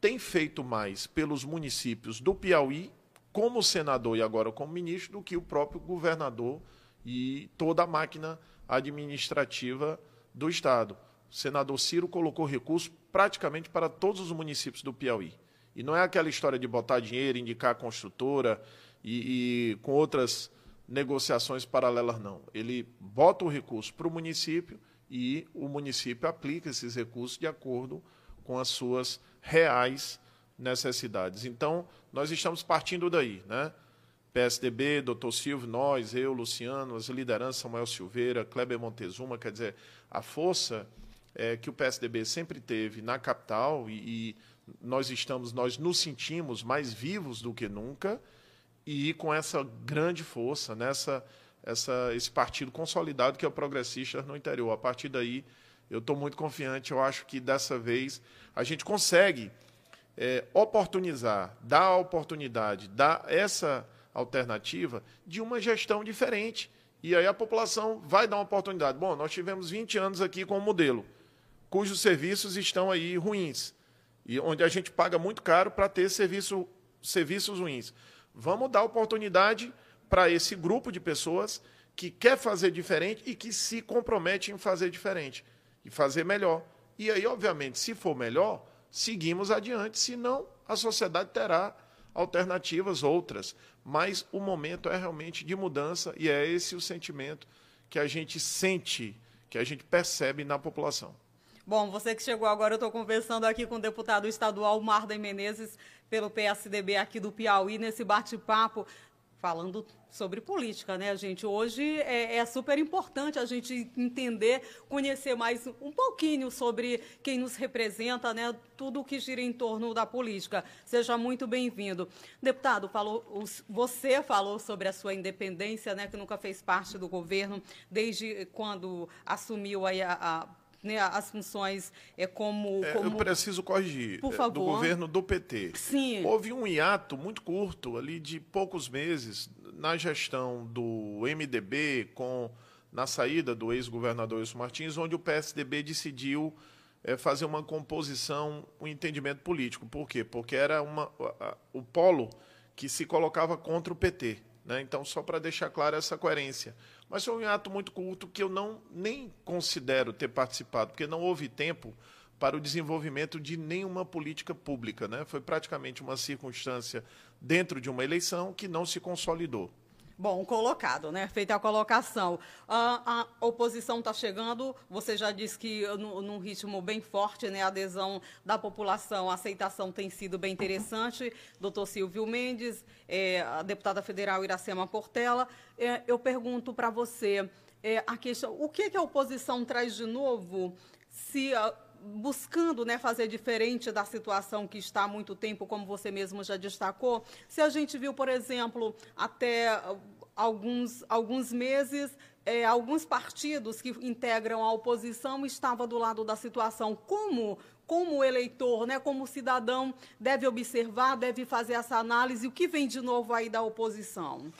[SPEAKER 2] tem feito mais pelos municípios do Piauí, como senador e agora como ministro, do que o próprio governador e toda a máquina administrativa do Estado. O senador Ciro colocou recursos praticamente para todos os municípios do Piauí. E não é aquela história de botar dinheiro, indicar a construtora e, e com outras negociações paralelas, não. Ele bota o recurso para o município e o município aplica esses recursos de acordo com as suas reais necessidades. Então, nós estamos partindo daí, né? PSDB, doutor Silvio, nós, eu, Luciano, as lideranças, Samuel Silveira, Kleber Montezuma, quer dizer, a força é, que o PSDB sempre teve na capital e, e, nós estamos, nós nos sentimos mais vivos do que nunca e com essa grande força, nessa essa, esse partido consolidado que é o Progressista no interior. A partir daí, eu estou muito confiante, eu acho que dessa vez a gente consegue é, oportunizar, dar a oportunidade, dar essa alternativa de uma gestão diferente. E aí a população vai dar uma oportunidade. Bom, nós tivemos 20 anos aqui com o modelo cujos serviços estão aí ruins e onde a gente paga muito caro para ter serviço, serviços ruins. Vamos dar oportunidade para esse grupo de pessoas que quer fazer diferente e que se compromete em fazer diferente e fazer melhor. E aí, obviamente, se for melhor, seguimos adiante, senão a sociedade terá alternativas outras. Mas o momento é realmente de mudança e é esse o sentimento que a gente sente, que a gente percebe na população.
[SPEAKER 1] Bom, você que chegou agora, eu estou conversando aqui com o deputado estadual Marden Menezes, pelo PSDB aqui do Piauí, nesse bate-papo, falando sobre política, né, gente? Hoje é, é, super importante a gente entender, conhecer mais um pouquinho sobre quem nos representa, né? Tudo o que gira em torno da política. Seja muito bem-vindo. Deputado, falou, você falou sobre a sua independência, né? Que nunca fez parte do governo desde quando assumiu a, a né, as funções é, como,
[SPEAKER 2] é,
[SPEAKER 1] como...
[SPEAKER 2] Eu preciso corrigir. Por favor. Do governo do PT.
[SPEAKER 1] Sim.
[SPEAKER 2] Houve um hiato muito curto, ali de poucos meses, na gestão do MDB, com na saída do ex-governador Wilson Martins, onde o PSDB decidiu é, fazer uma composição, um entendimento político. Por quê? Porque era uma, a, o polo que se colocava contra o PT. Né? Então, só para deixar clara essa coerência. Mas foi um ato muito curto que eu não nem considero ter participado, porque não houve tempo para o desenvolvimento de nenhuma política pública. Né? Foi praticamente uma circunstância dentro de uma eleição que não se consolidou.
[SPEAKER 1] Bom, colocado, né? Feita a colocação. A, a oposição está chegando, você já disse que no, num ritmo bem forte, né? A adesão da população, a aceitação tem sido bem interessante. Doutor Silvio Mendes, é, a deputada federal Iracema Portela. É, eu pergunto para você, é, a questão, o que, que, a oposição traz de novo se buscando né, fazer diferente da situação que está há muito tempo, como você mesmo já destacou. Se a gente viu, por exemplo, até alguns, alguns meses, é, alguns partidos que integram a oposição estavam do lado da situação. Como, como eleitor, né, como cidadão, deve observar, deve fazer essa análise? O que vem de novo aí da oposição?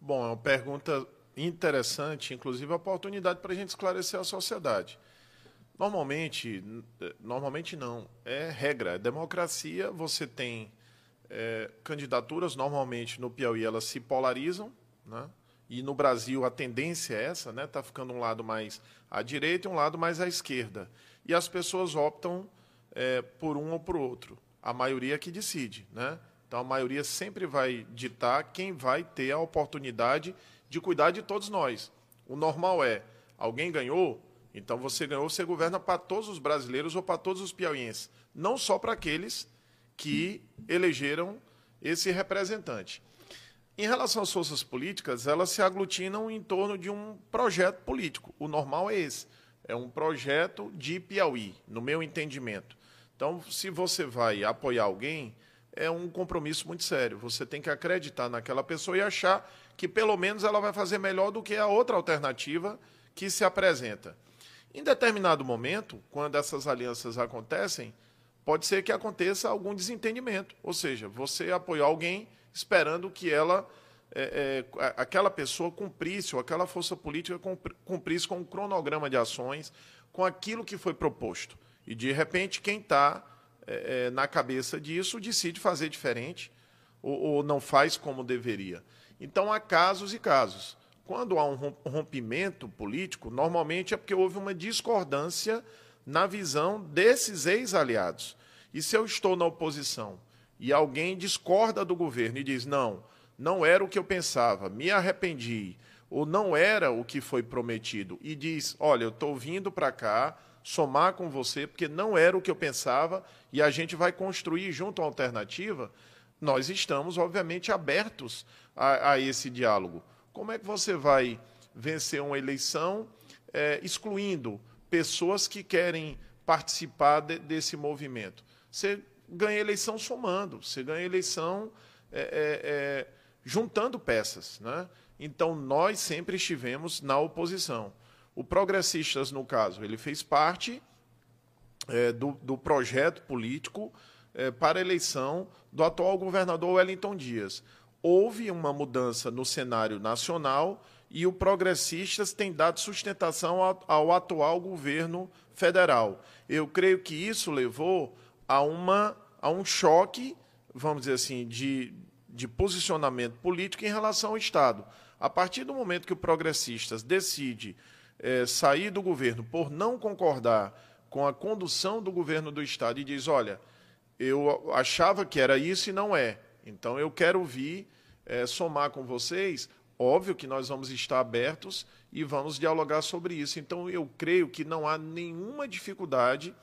[SPEAKER 2] Bom, é uma pergunta interessante, inclusive a oportunidade para a gente esclarecer a sociedade. Normalmente, eh, normalmente não, é regra, é democracia, você tem é, candidaturas, normalmente no Piauí elas se polarizam, né? e no Brasil a tendência é essa, né? Está ficando um lado mais à direita e um lado mais à esquerda. E as pessoas optam é, por um ou por outro. A maioria que decide, né? Então a maioria sempre vai ditar quem vai ter a oportunidade de cuidar de todos nós. O normal é, alguém ganhou, então você ganhou, você governa para todos os brasileiros ou para todos os piauienses, não só para aqueles que elegeram esse representante. Em relação às forças políticas, elas se aglutinam em torno de um projeto político. O normal é esse. É um projeto de Piauí, no meu entendimento. Então, se você vai apoiar alguém, é um compromisso muito sério. Você tem que acreditar naquela pessoa e achar que pelo menos ela vai fazer melhor do que a outra alternativa que se apresenta. Em determinado momento, quando essas alianças acontecem, pode ser que aconteça algum desentendimento. Ou seja, você apoiou alguém esperando que ela, é, é, aquela pessoa cumprisse, ou aquela força política cumprisse com um cronograma de ações, com aquilo que foi proposto. E, de repente, quem está é, é, na cabeça disso decide fazer diferente ou, ou não faz como deveria. Então, há casos e casos. Quando há um rompimento político, normalmente é porque houve uma discordância na visão desses ex-aliados. E se eu estou na oposição e alguém discorda do governo e diz: não, não era o que eu pensava, me arrependi, ou não era o que foi prometido, e diz: olha, eu estou vindo para cá somar com você porque não era o que eu pensava e a gente vai construir junto uma alternativa, nós estamos, obviamente, abertos a, a esse diálogo. Como é que você vai vencer uma eleição é, excluindo pessoas que querem participar de, desse movimento? Você ganha eleição somando, você ganha eleição é, é, é, juntando peças. Né? Então, nós sempre estivemos na oposição. O Progressistas, no caso, ele fez parte é, do, do, projeto político é, para a eleição do atual governador Wellington Dias houve uma mudança no cenário nacional e o Progressistas tem dado sustentação ao, atual governo federal. Eu creio que isso levou a, uma, a um choque, vamos dizer assim, de, de posicionamento político em relação ao Estado. A partir do momento que o Progressistas decide é, sair do governo por não concordar com a condução do governo do Estado e diz: olha, eu achava que era isso e não é. Então eu quero vir é, somar com vocês, óbvio que nós vamos estar abertos e vamos dialogar sobre isso. Então, eu creio que não há nenhuma dificuldade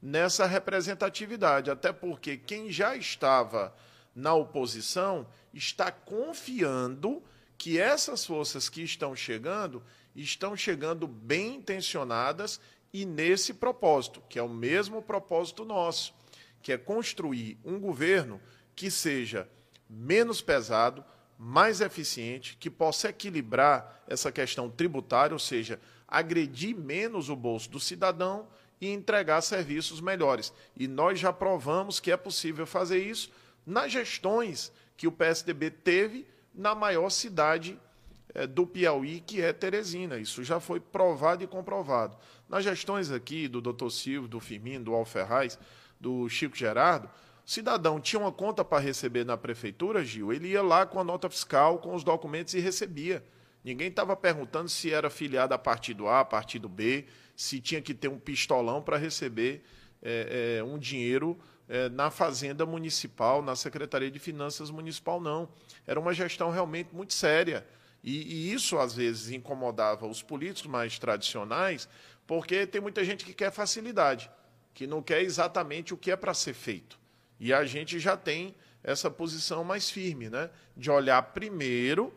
[SPEAKER 2] nessa representatividade, até porque quem já estava na oposição está confiando que essas forças que estão chegando estão chegando bem intencionadas e nesse propósito, que é o mesmo propósito nosso, que é construir um governo que seja menos pesado, mais eficiente, que possa equilibrar essa questão tributária, ou seja, agredir menos o bolso do cidadão e entregar serviços melhores. E nós já provamos que é possível fazer isso nas gestões que o PSDB teve na maior cidade é, do Piauí, que é Teresina. Isso já foi provado e comprovado. Nas gestões aqui do Dr. Silvio, do Firmino, do Alferraz, do Chico Gerardo, cidadão tinha uma conta para receber na prefeitura, Gil, ele ia lá com a nota fiscal, com os documentos e recebia. Ninguém estava perguntando se era filiado a partido A, a partido B, se tinha que ter um pistolão para receber é, é, um dinheiro é, na Fazenda Municipal, na Secretaria de Finanças Municipal, não. Era uma gestão realmente muito séria. E, e isso, às vezes, incomodava os políticos mais tradicionais, porque tem muita gente que quer facilidade, que não quer exatamente o que é para ser feito. E a gente já tem essa posição mais firme, né? de olhar primeiro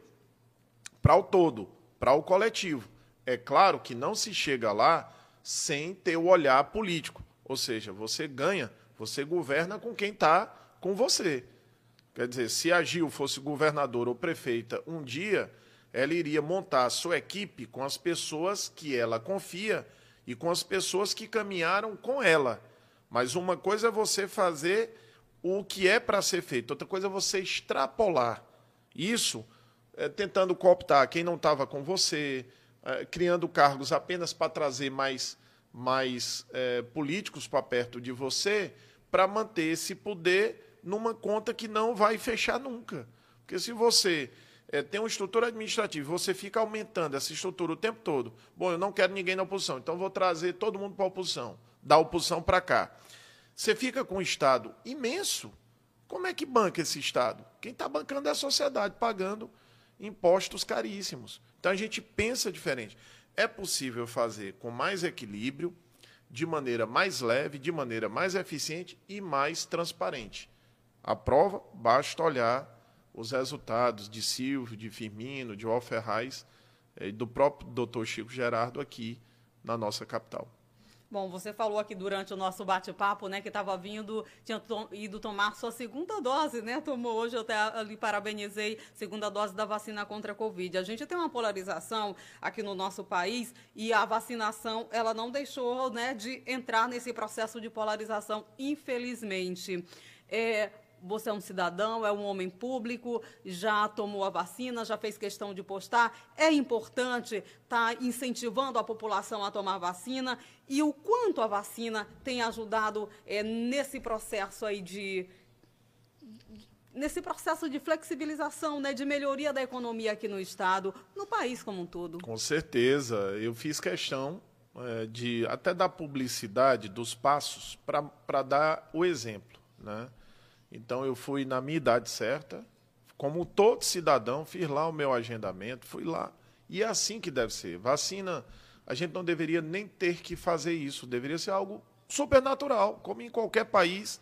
[SPEAKER 2] para o todo, para o coletivo. É claro que não se chega lá sem ter o olhar político. Ou seja, você ganha, você governa com quem está com você. Quer dizer, se a Gil fosse governador ou prefeita um dia, ela iria montar a sua equipe com as pessoas que ela confia e com as pessoas que caminharam com ela. Mas uma coisa é você fazer o que é para ser feito. Outra coisa é você extrapolar isso, é, tentando cooptar quem não estava com você, é, criando cargos apenas para trazer mais, mais é, políticos para perto de você, para manter esse poder numa conta que não vai fechar nunca. Porque se você é, tem uma estrutura administrativa, você fica aumentando essa estrutura o tempo todo. Bom, eu não quero ninguém na oposição, então vou trazer todo mundo para a oposição, da oposição para cá. Você fica com um Estado imenso. Como é que banca esse Estado? Quem está bancando é a sociedade, pagando impostos caríssimos. Então a gente pensa diferente. É possível fazer com mais equilíbrio, de maneira mais leve, de maneira mais eficiente e mais transparente. A prova, basta olhar os resultados de Silvio, de Firmino, de Alferraz eh, e do próprio doutor Chico Gerardo aqui na nossa capital.
[SPEAKER 1] Bom, você falou aqui durante o nosso bate-papo, né, que estava vindo, tinha to ido tomar sua segunda dose, né? Tomou hoje, eu até lhe parabenizei, segunda dose da vacina contra a Covid. A gente tem uma polarização aqui no nosso país e a vacinação, ela não deixou, né, de entrar nesse processo de polarização, infelizmente. É, você é um cidadão, é um homem público, já tomou a vacina, já fez questão de postar. É importante estar tá incentivando a população a tomar vacina e o quanto a vacina tem ajudado é, nesse processo aí de nesse processo de flexibilização, né, de melhoria da economia aqui no estado, no país como um todo.
[SPEAKER 2] Com certeza, eu fiz questão é, de até dar publicidade dos passos para dar o exemplo, né? Então eu fui na minha idade certa, como todo cidadão, fiz lá o meu agendamento, fui lá. E é assim que deve ser. Vacina, a gente não deveria nem ter que fazer isso, deveria ser algo supernatural, como em qualquer país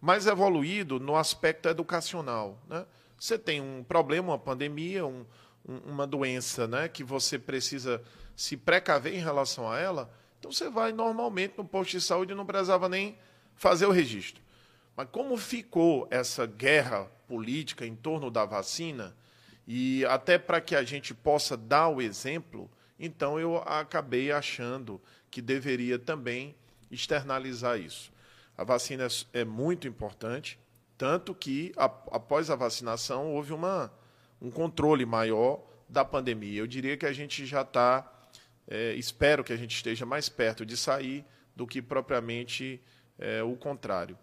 [SPEAKER 2] mais evoluído no aspecto educacional. Né? Você tem um problema, uma pandemia, um, um, uma doença né, que você precisa se precaver em relação a ela, então você vai normalmente no posto de saúde e não precisava nem fazer o registro. Mas como ficou essa guerra política em torno da vacina, e até para que a gente possa dar o exemplo, então eu acabei achando que deveria também externalizar isso. A vacina é, é muito importante, tanto que após a vacinação houve uma, um controle maior da pandemia. Eu diria que a gente já está, é, espero que a gente esteja mais perto de sair do que propriamente é, o contrário.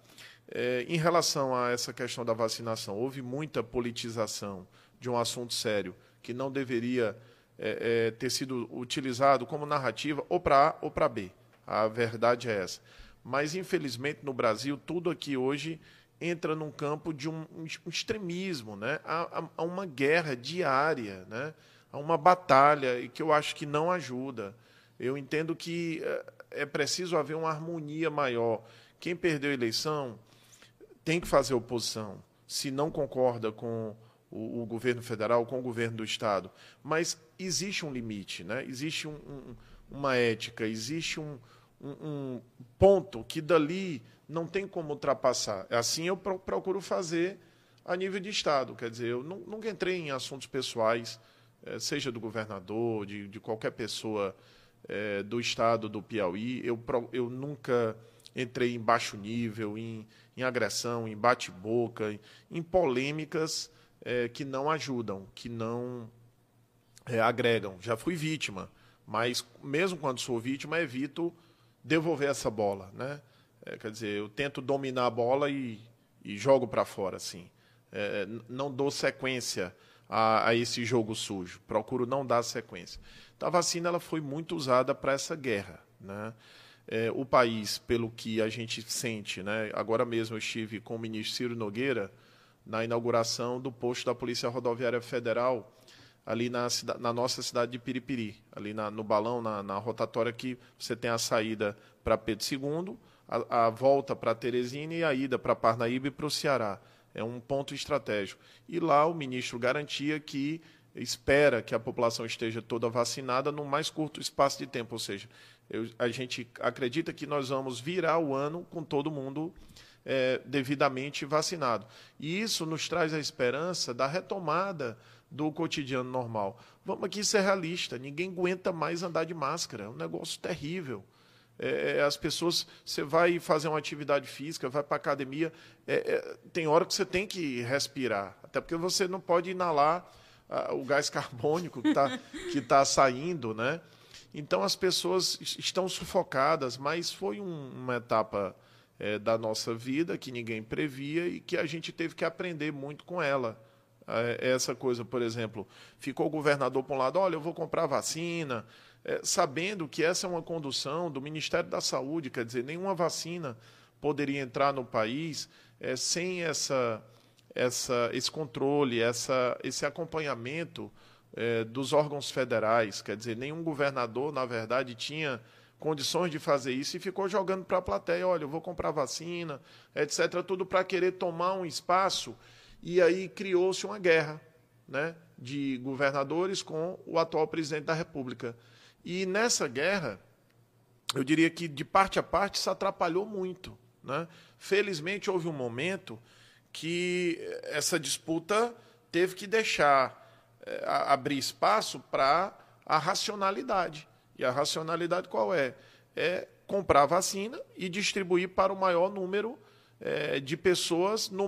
[SPEAKER 2] É, em relação a essa questão da vacinação, houve muita politização de um assunto sério que não deveria é, é, ter sido utilizado como narrativa ou para A ou para B. A verdade é essa. Mas, infelizmente, no Brasil, tudo aqui hoje entra num campo de um, um extremismo, né? Há, há, uma guerra diária, né? há uma batalha e que eu acho que não ajuda. Eu entendo que é, é preciso haver uma harmonia maior. Quem perdeu a eleição tem que fazer oposição se não concorda com o, o, governo federal, com o governo do Estado. Mas existe um limite, né? existe um, um, uma ética, existe um, um, ponto que dali não tem como ultrapassar. Assim eu procuro fazer a nível de Estado. Quer dizer, eu nunca entrei em assuntos pessoais, eh, seja do governador, de, de qualquer pessoa é, do Estado do Piauí. Eu, eu nunca entrei em baixo nível, em, em agressão, em bate-boca, em, polêmicas é, que não ajudam, que não é, agregam. Já fui vítima, mas mesmo quando sou vítima, evito devolver essa bola. Né? É, quer dizer, eu tento dominar a bola e, e jogo para fora. Assim. É, não dou sequência a, a, esse jogo sujo, procuro não dar sequência. Então, a vacina ela foi muito usada para essa guerra. Né? É, o país, pelo que a gente sente. Né? Agora mesmo eu estive com o ministro Ciro Nogueira na inauguração do posto da Polícia Rodoviária Federal, ali na, na nossa cidade de Piripiri, ali na, no balão, na, na, rotatória que você tem a saída para Pedro II, a, a volta para Teresina e a ida para Parnaíba e para o Ceará. É um ponto estratégico. E lá o ministro garantia que espera que a população esteja toda vacinada no mais curto espaço de tempo, ou seja, eu, a gente acredita que nós vamos virar o ano com todo mundo é, devidamente vacinado. E isso nos traz a esperança da retomada do cotidiano normal. Vamos aqui ser realista, ninguém aguenta mais andar de máscara, é um negócio terrível. É, é as pessoas, você vai fazer uma atividade física, vai para a academia, é, é, tem hora que você tem que respirar, até porque você não pode inalar ah, o gás carbônico que está que tá saindo, né? Então as pessoas estão sufocadas, mas foi um, uma etapa é, da nossa vida que ninguém previa e que a gente teve que aprender muito com ela. É, essa coisa, por exemplo, ficou o governador para um lado, olha, eu vou comprar vacina, é, sabendo que essa é uma condução do Ministério da Saúde, quer dizer, nenhuma vacina poderia entrar no país é, sem essa, essa, esse controle, essa, esse acompanhamento é, dos órgãos federais. Quer dizer, nenhum governador, na verdade, tinha condições de fazer isso e ficou jogando para a plateia: olha, eu vou comprar vacina, etc., tudo para querer tomar um espaço. E aí criou-se uma guerra né, de governadores com o atual presidente da República. E nessa guerra, eu diria que de parte a parte isso atrapalhou muito. Né? Felizmente houve um momento que essa disputa teve que deixar abrir espaço para a racionalidade. E a racionalidade qual é? É comprar vacina e distribuir para o maior número é, de pessoas no